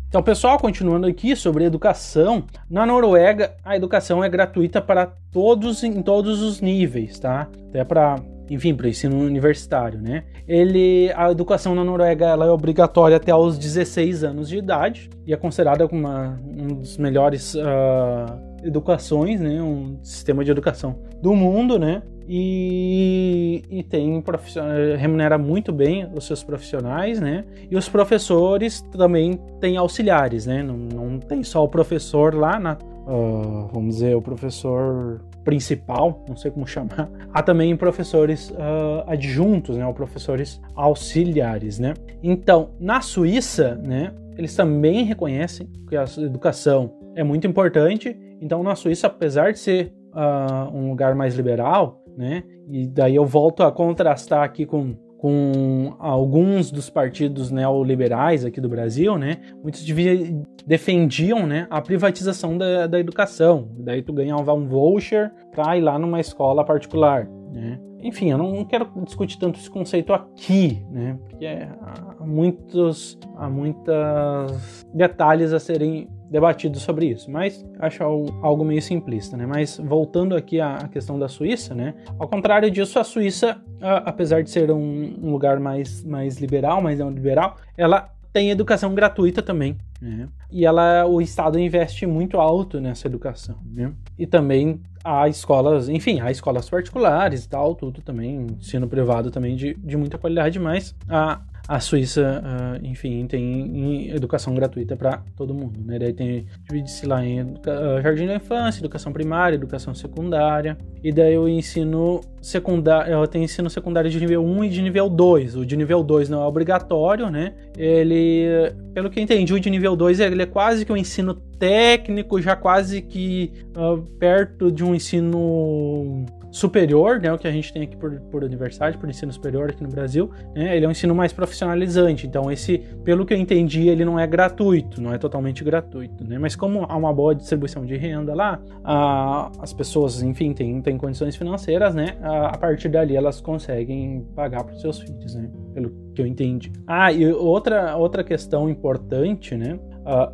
Então, pessoal, continuando aqui sobre educação, na Noruega a educação é gratuita para todos em todos os níveis, tá? Até para enfim, para o ensino universitário, né? Ele, a educação na Noruega ela é obrigatória até aos 16 anos de idade e é considerada uma, um dos melhores uh, educações, né? Um sistema de educação do mundo, né? E, e tem remunera muito bem os seus profissionais, né? E os professores também têm auxiliares, né? Não, não tem só o professor lá na, uh, vamos dizer, o professor principal, não sei como chamar. [laughs] Há também professores uh, adjuntos, né, ou professores auxiliares, né. Então, na Suíça, né, eles também reconhecem que a educação é muito importante. Então, na Suíça, apesar de ser uh, um lugar mais liberal, né, e daí eu volto a contrastar aqui com com alguns dos partidos neoliberais aqui do Brasil, né? Muitos defendiam, né, a privatização da, da educação. Daí tu ganhava um voucher para ir lá numa escola particular, né? Enfim, eu não quero discutir tanto esse conceito aqui, né? Porque há muitos, há muitos detalhes a serem debatido sobre isso, mas acho algo meio simplista, né? Mas voltando aqui à questão da Suíça, né? Ao contrário disso, a Suíça, apesar de ser um, lugar mais, mais liberal, mais liberal, ela tem educação gratuita também, né? E ela, o Estado investe muito alto nessa educação, né? E também há escolas, enfim, há escolas particulares e tal, tudo também, ensino privado também de, de muita qualidade, mas a, a Suíça, uh, enfim, tem educação gratuita para todo mundo, né? Daí tem divide-se lá em uh, jardim da infância, educação primária, educação secundária, e daí o ensino secundário, tem ensino secundário de nível 1 e de nível 2. O de nível 2 não é obrigatório, né? Ele, pelo que entendi, o de nível 2 ele é quase que um ensino técnico, já quase que uh, perto de um ensino superior, né, o que a gente tem aqui por, por universidade, por ensino superior aqui no Brasil, né, ele é um ensino mais profissionalizante. Então, esse, pelo que eu entendi, ele não é gratuito, não é totalmente gratuito, né? Mas como há uma boa distribuição de renda lá, a, as pessoas, enfim, têm, têm condições financeiras, né? A, a partir dali elas conseguem pagar para os seus filhos, né? Pelo que eu entendi. Ah, e outra, outra questão importante, né?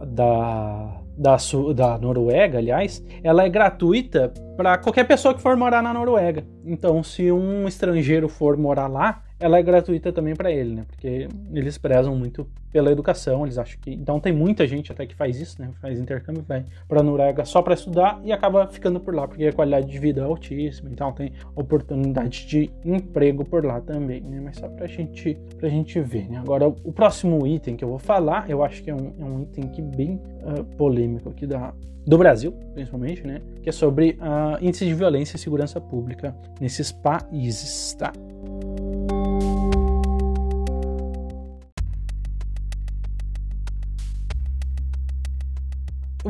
Da da, da Noruega, aliás, ela é gratuita para qualquer pessoa que for morar na Noruega. Então, se um estrangeiro for morar lá, ela é gratuita também para ele, né? Porque eles prezam muito pela educação, eles acham que. Então, tem muita gente até que faz isso, né? Faz intercâmbio, vai para Noruega só para estudar e acaba ficando por lá, porque a qualidade de vida é altíssima, então tem oportunidade de emprego por lá também, né? Mas só pra gente, pra gente ver, né? Agora, o próximo item que eu vou falar, eu acho que é um, é um item que bem uh, polêmico aqui da, do Brasil, principalmente, né? Que é sobre uh, índice de violência e segurança pública nesses países, tá? Música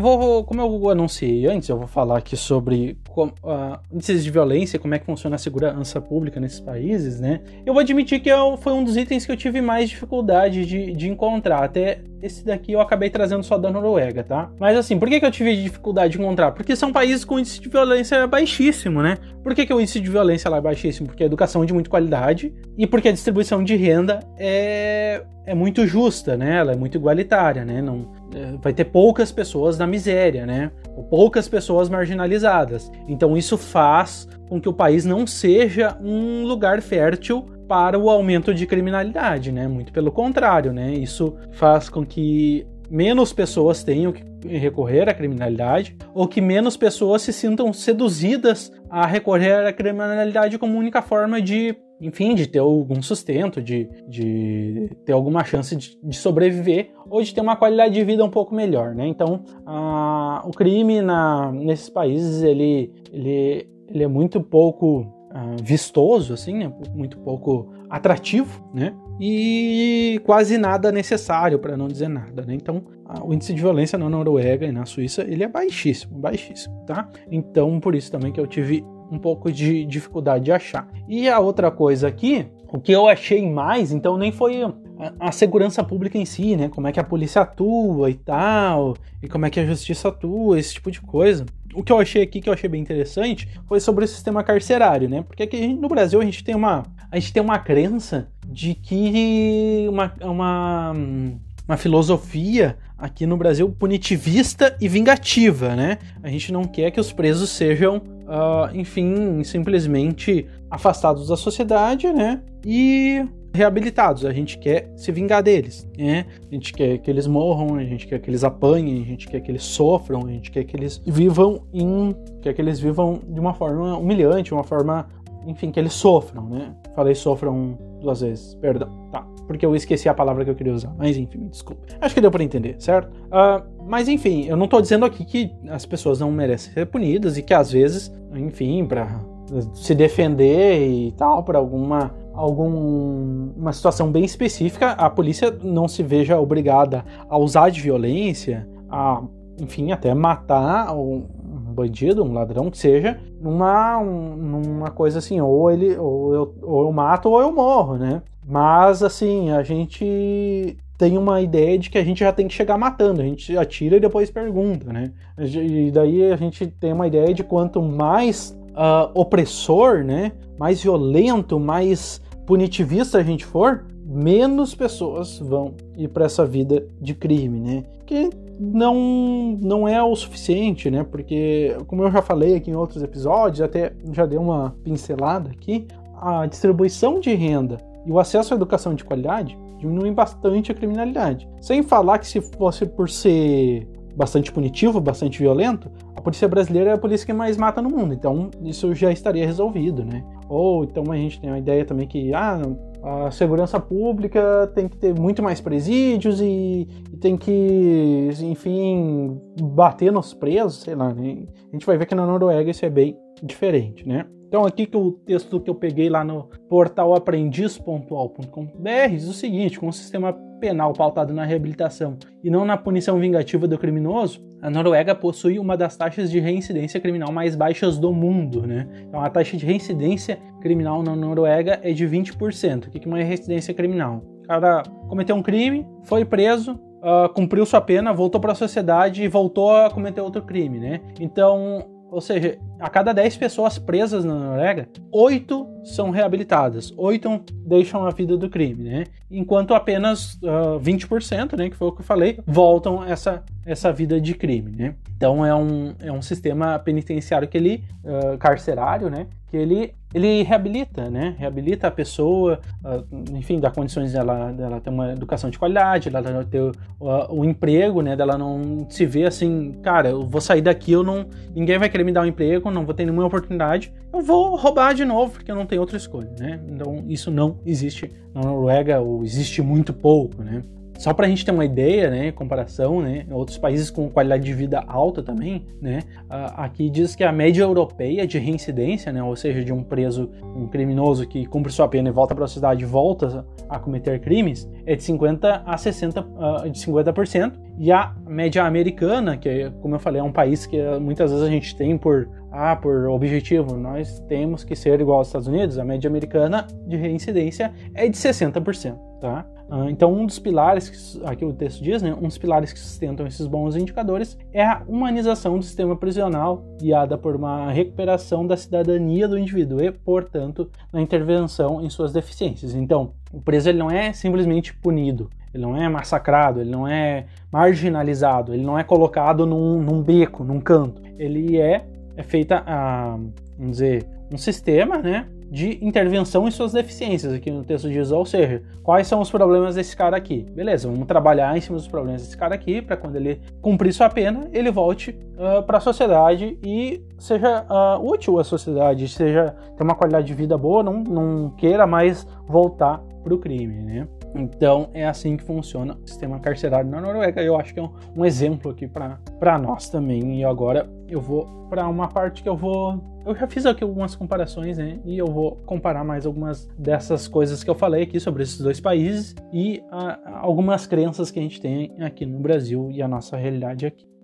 vou, como eu anunciei antes, eu vou falar aqui sobre uh, índices de violência, como é que funciona a segurança pública nesses países, né? Eu vou admitir que eu, foi um dos itens que eu tive mais dificuldade de, de encontrar. Até esse daqui eu acabei trazendo só da Noruega, tá? Mas assim, por que, que eu tive dificuldade de encontrar? Porque são países com índice de violência baixíssimo, né? Por que, que o índice de violência lá é baixíssimo? Porque a educação é de muita qualidade e porque a distribuição de renda é, é muito justa, né? Ela é muito igualitária, né? Não, vai ter poucas pessoas na miséria, né? Ou poucas pessoas marginalizadas. Então isso faz com que o país não seja um lugar fértil para o aumento de criminalidade, né? Muito pelo contrário, né? Isso faz com que menos pessoas tenham que recorrer à criminalidade ou que menos pessoas se sintam seduzidas a recorrer à criminalidade como única forma de, enfim, de ter algum sustento, de, de ter alguma chance de, de sobreviver ou de ter uma qualidade de vida um pouco melhor, né? Então, a, o crime na, nesses países ele, ele, ele é muito pouco uh, vistoso, assim, né? muito pouco atrativo, né? E quase nada necessário, para não dizer nada, né? Então, uh, o índice de violência na Noruega e na Suíça, ele é baixíssimo, baixíssimo, tá? Então, por isso também que eu tive um pouco de dificuldade de achar. E a outra coisa aqui, o que eu achei mais, então nem foi a, a, segurança pública em si, né? Como é que a polícia atua e tal, e como é que a justiça atua, esse tipo de coisa o que eu achei aqui, que eu achei bem interessante, foi sobre o sistema carcerário, né? Porque aqui no Brasil a gente tem uma, a gente tem uma crença de que uma, uma, uma filosofia aqui no Brasil punitivista e vingativa, né? A gente não quer que os presos sejam, uh, enfim, simplesmente afastados da sociedade, né? E reabilitados, a gente quer se vingar deles, né? A gente quer que eles morram, a gente quer que eles apanhem, a gente quer que eles sofram, a gente quer que eles vivam em, quer que eles vivam de uma forma humilhante, uma forma, enfim, que eles sofram, né? Falei sofram duas vezes, perdão, tá? Porque eu esqueci a palavra que eu queria usar, mas enfim, me desculpe. Acho que deu para entender, certo? Uh, mas enfim, eu não tô dizendo aqui que as pessoas não merecem ser punidas e que às vezes, enfim, para se defender e tal, por alguma alguma situação bem específica, a polícia não se veja obrigada a usar de violência, a, enfim, até matar um bandido, um ladrão que seja, numa, um, numa coisa assim, ou ele, ou eu, ou eu mato ou eu morro, né? Mas assim, a gente tem uma ideia de que a gente já tem que chegar matando, a gente atira e depois pergunta, né? E daí a gente tem uma ideia de quanto mais uh, opressor, né? Mais violento, mais punitivista a gente for, menos pessoas vão ir para essa vida de crime, né? Que não não é o suficiente, né? Porque como eu já falei aqui em outros episódios, até já dei uma pincelada aqui, a distribuição de renda e o acesso à educação de qualidade diminuem bastante a criminalidade. Sem falar que se fosse por ser bastante punitivo, bastante violento, a polícia brasileira é a polícia que mais mata no mundo. Então isso já estaria resolvido, né? Ou então a gente tem a ideia também que ah, a segurança pública tem que ter muito mais presídios e, e tem que, enfim, bater nos presos, sei lá. Né? A gente vai ver que na Noruega isso é bem diferente, né? Então aqui que o texto que eu peguei lá no portal aprendiz.al.com.br diz o seguinte, com o sistema penal pautado na reabilitação e não na punição vingativa do criminoso, a Noruega possui uma das taxas de reincidência criminal mais baixas do mundo, né? Então a taxa de reincidência criminal na Noruega é de 20%. O que é uma reincidência criminal? O cara cometeu um crime, foi preso, uh, cumpriu sua pena, voltou para a sociedade e voltou a cometer outro crime, né? Então ou seja, a cada 10 pessoas presas na Noruega, 8 são reabilitadas, 8 deixam a vida do crime, né? Enquanto apenas uh, ah, 20%, né, que foi o que eu falei, voltam essa, essa vida de crime, né? Então é um, é um sistema penitenciário que ele, uh, carcerário, né, que ele ele reabilita, né? Reabilita a pessoa, uh, enfim, dá condições dela, dela ter uma educação de qualidade, dela ter o, emprego, né? Dela não se ver assim, cara, eu vou sair daqui, eu não, ninguém vai querer me dar um emprego, não vou ter nenhuma oportunidade, eu vou roubar de novo porque eu não tenho outra escolha, né? Então isso não existe na Noruega ou existe muito pouco, né? Só para a gente ter uma ideia, né, comparação, né, outros países com qualidade de vida alta também, né, aqui diz que a média europeia de reincidência, né, ou seja, de um preso, um criminoso que cumpre sua pena e volta para a sociedade, volta a cometer crimes, é de 50 a 60, uh, de 50%, E a média americana, que como eu falei, é um país que muitas vezes a gente tem por ah, por objetivo, nós temos que ser igual aos Estados Unidos, a média americana de reincidência é de 60%, tá? Ah, então, um dos pilares, que, aqui o texto diz, né, um dos pilares que sustentam esses bons indicadores é a humanização do sistema prisional, guiada por uma recuperação da cidadania do indivíduo e, portanto, na intervenção em suas deficiências. Então, o preso ele não é simplesmente punido, ele não é massacrado, ele não é marginalizado, ele não é colocado num, num beco, num canto. Ele é é feita a, vamos dizer, um sistema, né, de intervenção em suas deficiências, aqui no texto diz, ou seja, quais são os problemas desse cara aqui? Beleza, vamos trabalhar em cima dos problemas desse cara aqui, para quando ele cumprir sua pena, ele volte uh, para a sociedade e seja uh, útil à sociedade, seja ter uma qualidade de vida boa, não, não queira mais voltar para o crime, né? Então é assim que funciona o sistema carcerário na Noruega. Eu acho que é um, um exemplo aqui para nós também. E agora eu vou para uma parte que eu vou. Eu já fiz aqui algumas comparações, né? E eu vou comparar mais algumas dessas coisas que eu falei aqui sobre esses dois países e a, algumas crenças que a gente tem aqui no Brasil e a nossa realidade aqui.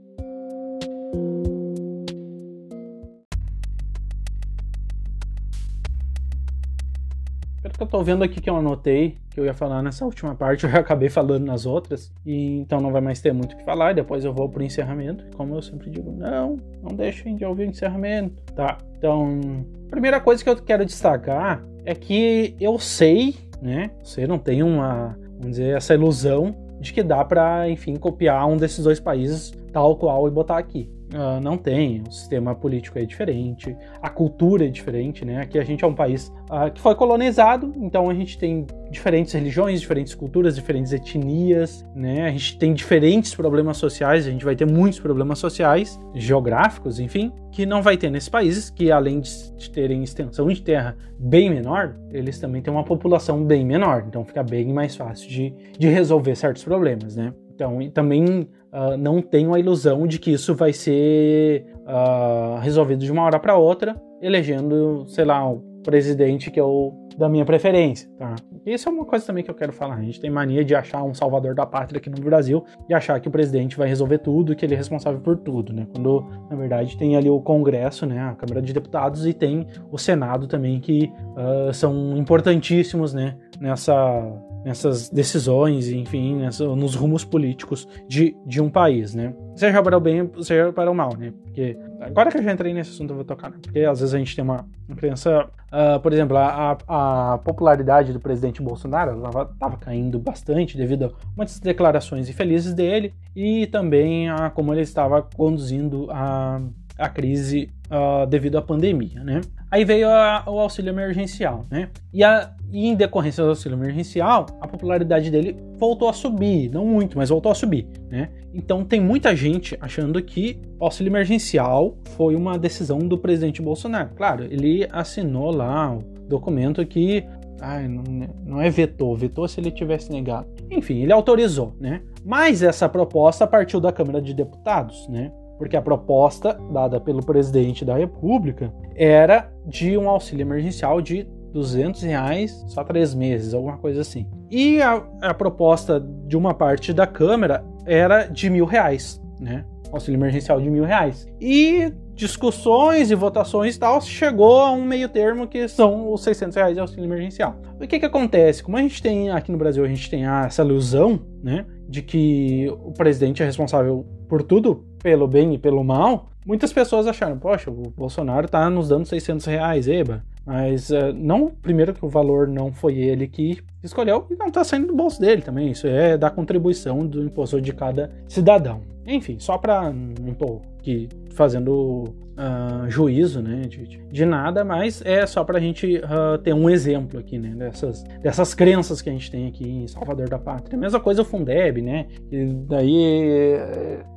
Que eu tô vendo aqui que eu anotei, que eu ia falar nessa última parte, [laughs] eu acabei falando nas outras, e então não vai mais ter muito o que falar, depois eu vou pro encerramento, como eu sempre digo, não, não deixem de ouvir o encerramento, tá? Então, primeira coisa que eu quero destacar é que eu sei, né, você não tem uma, vamos dizer, essa ilusão de que dá para, enfim, copiar um desses dois países tal qual e botar aqui. Uh, não tem, o sistema político é diferente, a cultura é diferente, né? Aqui a gente é um país uh, que foi colonizado, então a gente tem diferentes religiões, diferentes culturas, diferentes etnias, né? A gente tem diferentes problemas sociais, a gente vai ter muitos problemas sociais, geográficos, enfim, que não vai ter nesses países, que além de terem extensão de terra bem menor, eles também têm uma população bem menor, então fica bem mais fácil de, de resolver certos problemas, né? Então, e também uh, não tenho a ilusão de que isso vai ser uh, resolvido de uma hora para outra, elegendo, sei lá, o presidente que é o da minha preferência, tá? Isso é uma coisa também que eu quero falar. A gente tem mania de achar um salvador da pátria aqui no Brasil e achar que o presidente vai resolver tudo, que ele é responsável por tudo, né? Quando, na verdade, tem ali o Congresso, né? A Câmara de Deputados e tem o Senado também, que uh, são importantíssimos, né? Nessa nessas decisões, enfim, nessa, nos rumos políticos de, de um país, né? Seja para o bem, seja para o mal, né? Porque agora que eu já entrei nesse assunto eu vou tocar, né? Porque às vezes a gente tem uma, crença, uh, por exemplo, a, a, popularidade do presidente Bolsonaro estava caindo bastante devido a muitas declarações infelizes dele e também a como ele estava conduzindo a a crise uh, devido à pandemia, né? Aí veio a, o auxílio emergencial, né? E, a, e em decorrência do auxílio emergencial, a popularidade dele voltou a subir, não muito, mas voltou a subir, né? Então tem muita gente achando que o auxílio emergencial foi uma decisão do presidente Bolsonaro. Claro, ele assinou lá o documento que Ai, não, não, é vetou, vetou se ele tivesse negado. Enfim, ele autorizou, né? Mas essa proposta partiu da Câmara de Deputados, né? Porque a proposta dada pelo presidente da República era de um auxílio emergencial de 200 reais só três meses, alguma coisa assim. E a, a proposta de uma parte da Câmara era de mil reais, né? Auxílio emergencial de mil reais. E discussões e votações e tal, chegou a um meio termo que são os 600 reais de auxílio emergencial. O que que acontece? Como a gente tem aqui no Brasil, a gente tem essa ilusão, né, de que o presidente é responsável por tudo, pelo bem e pelo mal, muitas pessoas acharam, poxa, o Bolsonaro tá nos dando 600 reais, eba. Mas uh, não, primeiro que o valor não foi ele que escolheu e não tá saindo do bolso dele também. Isso é da contribuição do imposto de cada cidadão. Enfim, só para não tô aqui fazendo uh, juízo né, de, de, nada, mas é só para a gente uh, ter um exemplo aqui né, dessas, dessas crenças que a gente tem aqui em Salvador da Pátria. Mesma coisa o Fundeb, né? E daí,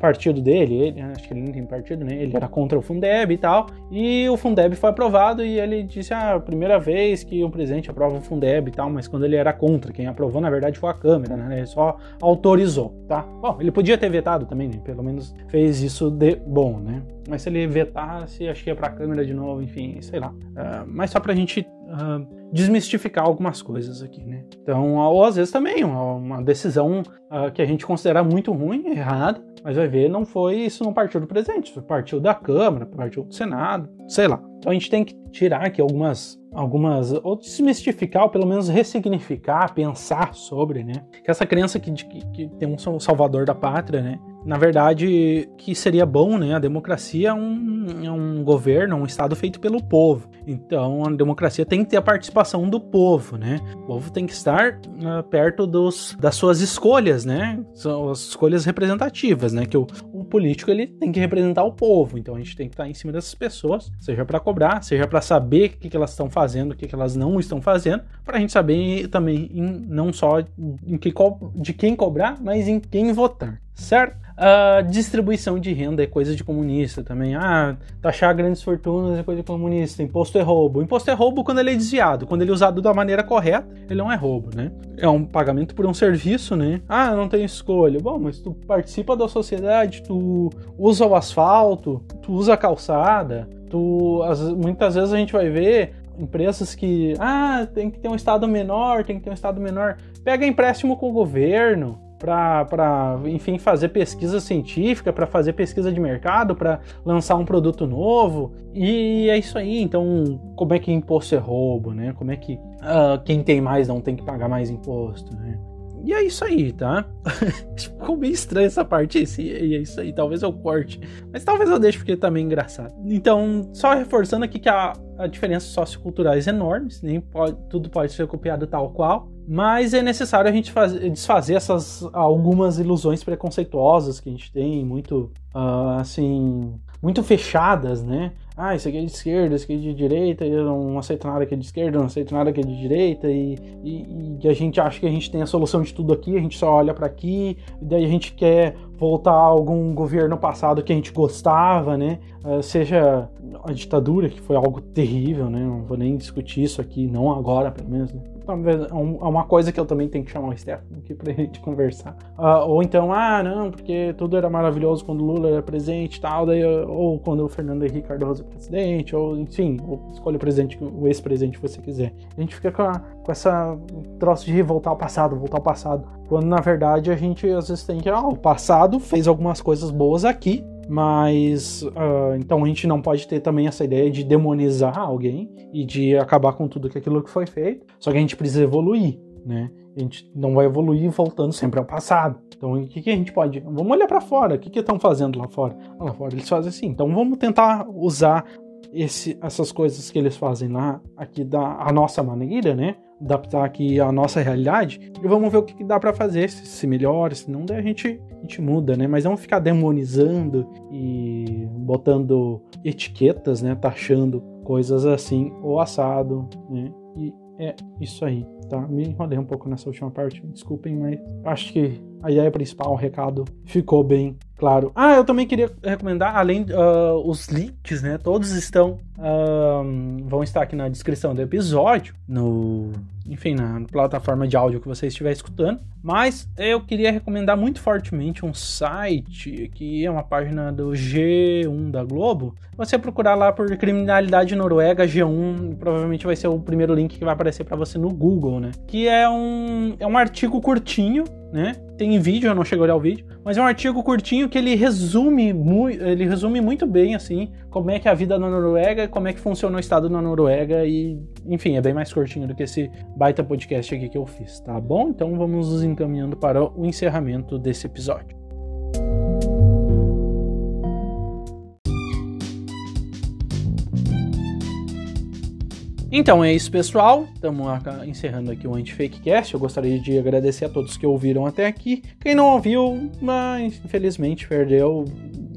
partido dele, ele, acho que ele não tem partido, né? Ele era contra o Fundeb e tal, e o Fundeb foi aprovado e ele disse ah, a primeira vez que o presidente aprova o Fundeb e tal, mas quando ele era contra, quem aprovou na verdade foi a Câmara, né? Ele só autorizou, tá? Bom, ele podia ter vetado também, né? Pelo menos fez isso de bom, né? Mas se ele vetasse, acho que ia pra câmera de novo, enfim, sei lá. Uh, mas só pra gente uh, desmistificar algumas coisas aqui, né? Então, ou às vezes também, uma, uma decisão uh, que a gente considera muito ruim, errada, mas vai ver, não foi isso não partiu do presidente, isso partiu da Câmara, partiu do Senado, sei lá. Então a gente tem que tirar aqui algumas, algumas ou desmistificar, ou pelo menos ressignificar, pensar sobre, né? Que essa crença que, que, que tem um salvador da pátria, né? Na verdade, que seria bom, né? A democracia é um, é um governo, um Estado feito pelo povo. Então, a democracia tem que ter a participação do povo, né? O povo tem que estar uh, perto dos, das suas escolhas, né? São as escolhas representativas, né? Que o, o, político ele tem que representar o povo. Então, a gente tem que estar em cima dessas pessoas, seja para cobrar, seja para saber o que, que elas estão fazendo, o que, que elas não estão fazendo, para a gente saber também em, não só em que, de quem cobrar, mas em quem votar, certo? Uh, distribuição de renda é coisa de comunista também. Ah, taxar grandes fortunas é coisa de comunista. Imposto é roubo. Imposto é roubo quando ele é desviado. Quando ele é usado da maneira correta, ele não é roubo, né? É um pagamento por um serviço, né? Ah, não tem escolha. Bom, mas tu participa da sociedade, tu usa o asfalto, tu usa a calçada, tu... As, muitas vezes a gente vai ver empresas que... Ah, tem que ter um estado menor, tem que ter um estado menor. Pega empréstimo com o governo para, enfim, fazer pesquisa científica, para fazer pesquisa de mercado, para lançar um produto novo. E é isso aí. Então, como é que imposto é roubo, né? Como é que uh, quem tem mais não tem que pagar mais imposto, né? E é isso aí, tá? [laughs] Ficou bem estranho essa parte, e é isso aí. Talvez eu corte, mas talvez eu deixe porque tá meio engraçado. Então, só reforçando aqui que a, a diferença socioculturais é enormes, nem pode, tudo pode ser copiado tal qual. Mas é necessário a gente fazer, desfazer essas algumas ilusões preconceituosas que a gente tem, muito uh, assim, muito fechadas, né? Ah, isso aqui é de esquerda, isso aqui é de direita, eu não aceito nada que é de esquerda, não aceito nada que é de direita, e, e, e a gente acha que a gente tem a solução de tudo aqui, a gente só olha para aqui, e daí a gente quer voltar a algum governo passado que a gente gostava, né? Uh, seja a ditadura, que foi algo terrível, né? Não vou nem discutir isso aqui, não agora, pelo menos, né? talvez é, é uma coisa que eu também tenho que chamar o Stefano aqui pra [laughs] gente conversar. Uh, ou então, ah, não, porque tudo era maravilhoso quando Lula era presidente e tal, daí, ou quando o Fernando Henrique Cardoso é presidente, ou enfim, escolha o presidente, o ex-presidente que você quiser. A gente fica com, a, com essa troço de voltar ao passado, voltar ao passado. Quando na verdade a gente às vezes tem que, ah, o passado fez algumas coisas boas aqui, mas uh, então a gente não pode ter também essa ideia de demonizar alguém e de acabar com tudo aquilo que foi feito. Só que a gente precisa evoluir, né? A gente não vai evoluir voltando sempre ao passado. Então, o que, que a gente pode? Vamos olhar para fora. O que, que estão fazendo lá fora? Lá fora eles fazem assim. Então, vamos tentar usar esse, essas coisas que eles fazem lá aqui da a nossa maneira, né? Adaptar aqui a nossa realidade e vamos ver o que, dá para fazer, se, se melhora, se não der a gente, a gente muda, né? Mas não ficar demonizando e botando etiquetas, né? Taxando coisas assim ou assado, né? E é isso aí, tá? Me enrolei um pouco nessa última parte, desculpem, mas acho que a ideia principal, o recado ficou bem claro. Ah, eu também queria recomendar, além uh, os links, né? Todos estão uh, vão estar aqui na descrição do episódio, no enfim, na plataforma de áudio que você estiver escutando. Mas eu queria recomendar muito fortemente um site que é uma página do G1 da Globo. Você procurar lá por criminalidade noruega G1, provavelmente vai ser o primeiro link que vai aparecer para você no Google, né? Que é um é um artigo curtinho né? Tem vídeo, eu não chego a olhar o vídeo, mas é um artigo curtinho que ele resume, muito, ele resume muito bem, assim, como é que é a vida na Noruega, como é que funciona o estado na Noruega e, enfim, é bem mais curtinho do que esse baita podcast aqui que eu fiz, tá bom? Então vamos nos encaminhando para o encerramento desse episódio. Então é isso, pessoal. Estamos encerrando aqui o Antifakecast. Eu gostaria de agradecer a todos que ouviram até aqui. Quem não ouviu, mas infelizmente perdeu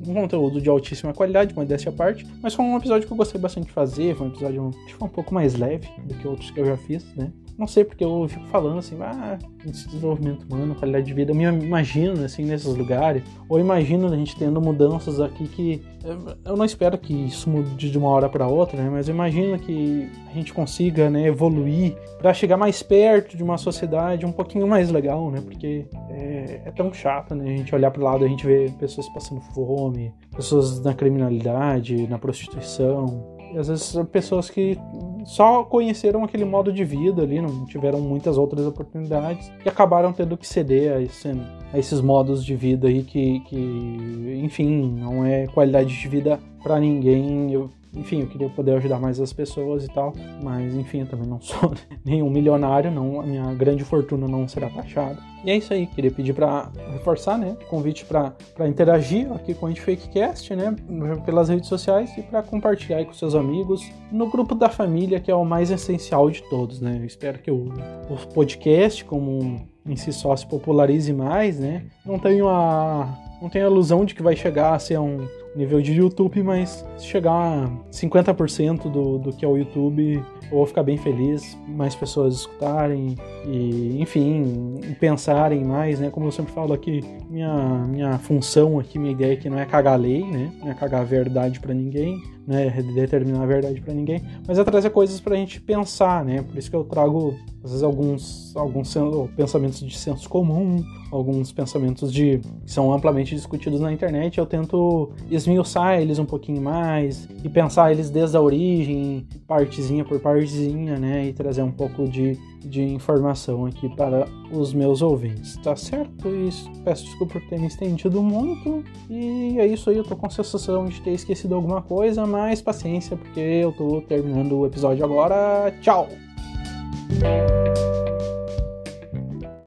um conteúdo de altíssima qualidade, modéstia à parte. Mas foi um episódio que eu gostei bastante de fazer. Foi um episódio um, um pouco mais leve do que outros que eu já fiz, né? não sei, porque eu fico falando assim, ah, desenvolvimento humano, qualidade de vida, eu me imagino assim nesses lugares, ou imagino a gente tendo mudanças aqui que eu não espero que isso mude de uma hora para outra, né? Mas eu imagino que a gente consiga, né, evoluir para chegar mais perto de uma sociedade um pouquinho mais legal, né? Porque é, é tão chato, né? A gente olhar para o lado, a gente vê pessoas passando fome, pessoas na criminalidade, na prostituição, às vezes pessoas que só conheceram aquele modo de vida ali, não tiveram muitas outras oportunidades e acabaram tendo que ceder a, esse, a esses modos de vida aí que, que, enfim, não é qualidade de vida para ninguém. Eu enfim, eu queria poder ajudar mais as pessoas e tal, mas enfim, eu também não sou [laughs] nenhum milionário, não, a minha grande fortuna não será taxada. E é isso aí, queria pedir para reforçar, né, convite para interagir aqui com a Fakecast, né, pelas redes sociais e para compartilhar com seus amigos no grupo da família, que é o mais essencial de todos, né. Eu espero que o, o podcast como em si só se popularize mais, né? Não tenho a não tenho a ilusão de que vai chegar a ser um nível de YouTube, mas se chegar a 50% do, do que é o YouTube, eu vou ficar bem feliz, mais pessoas escutarem e, enfim, pensarem mais, né? Como eu sempre falo aqui, minha, minha função aqui, minha ideia aqui não é cagar lei, né? Não é cagar a verdade para ninguém, né? Determinar a verdade para ninguém, mas é trazer coisas pra gente pensar, né? Por isso que eu trago, às vezes, alguns, alguns pensamentos de senso comum, alguns pensamentos de que são amplamente discutidos na internet, eu tento esmiuçar eles um pouquinho mais e pensar eles desde a origem, partezinha por partezinha, né, e trazer um pouco de, de informação aqui para os meus ouvintes, tá certo? E peço desculpa por ter me estendido muito e é isso aí, eu tô com a sensação de ter esquecido alguma coisa, mas paciência porque eu tô terminando o episódio agora. Tchau!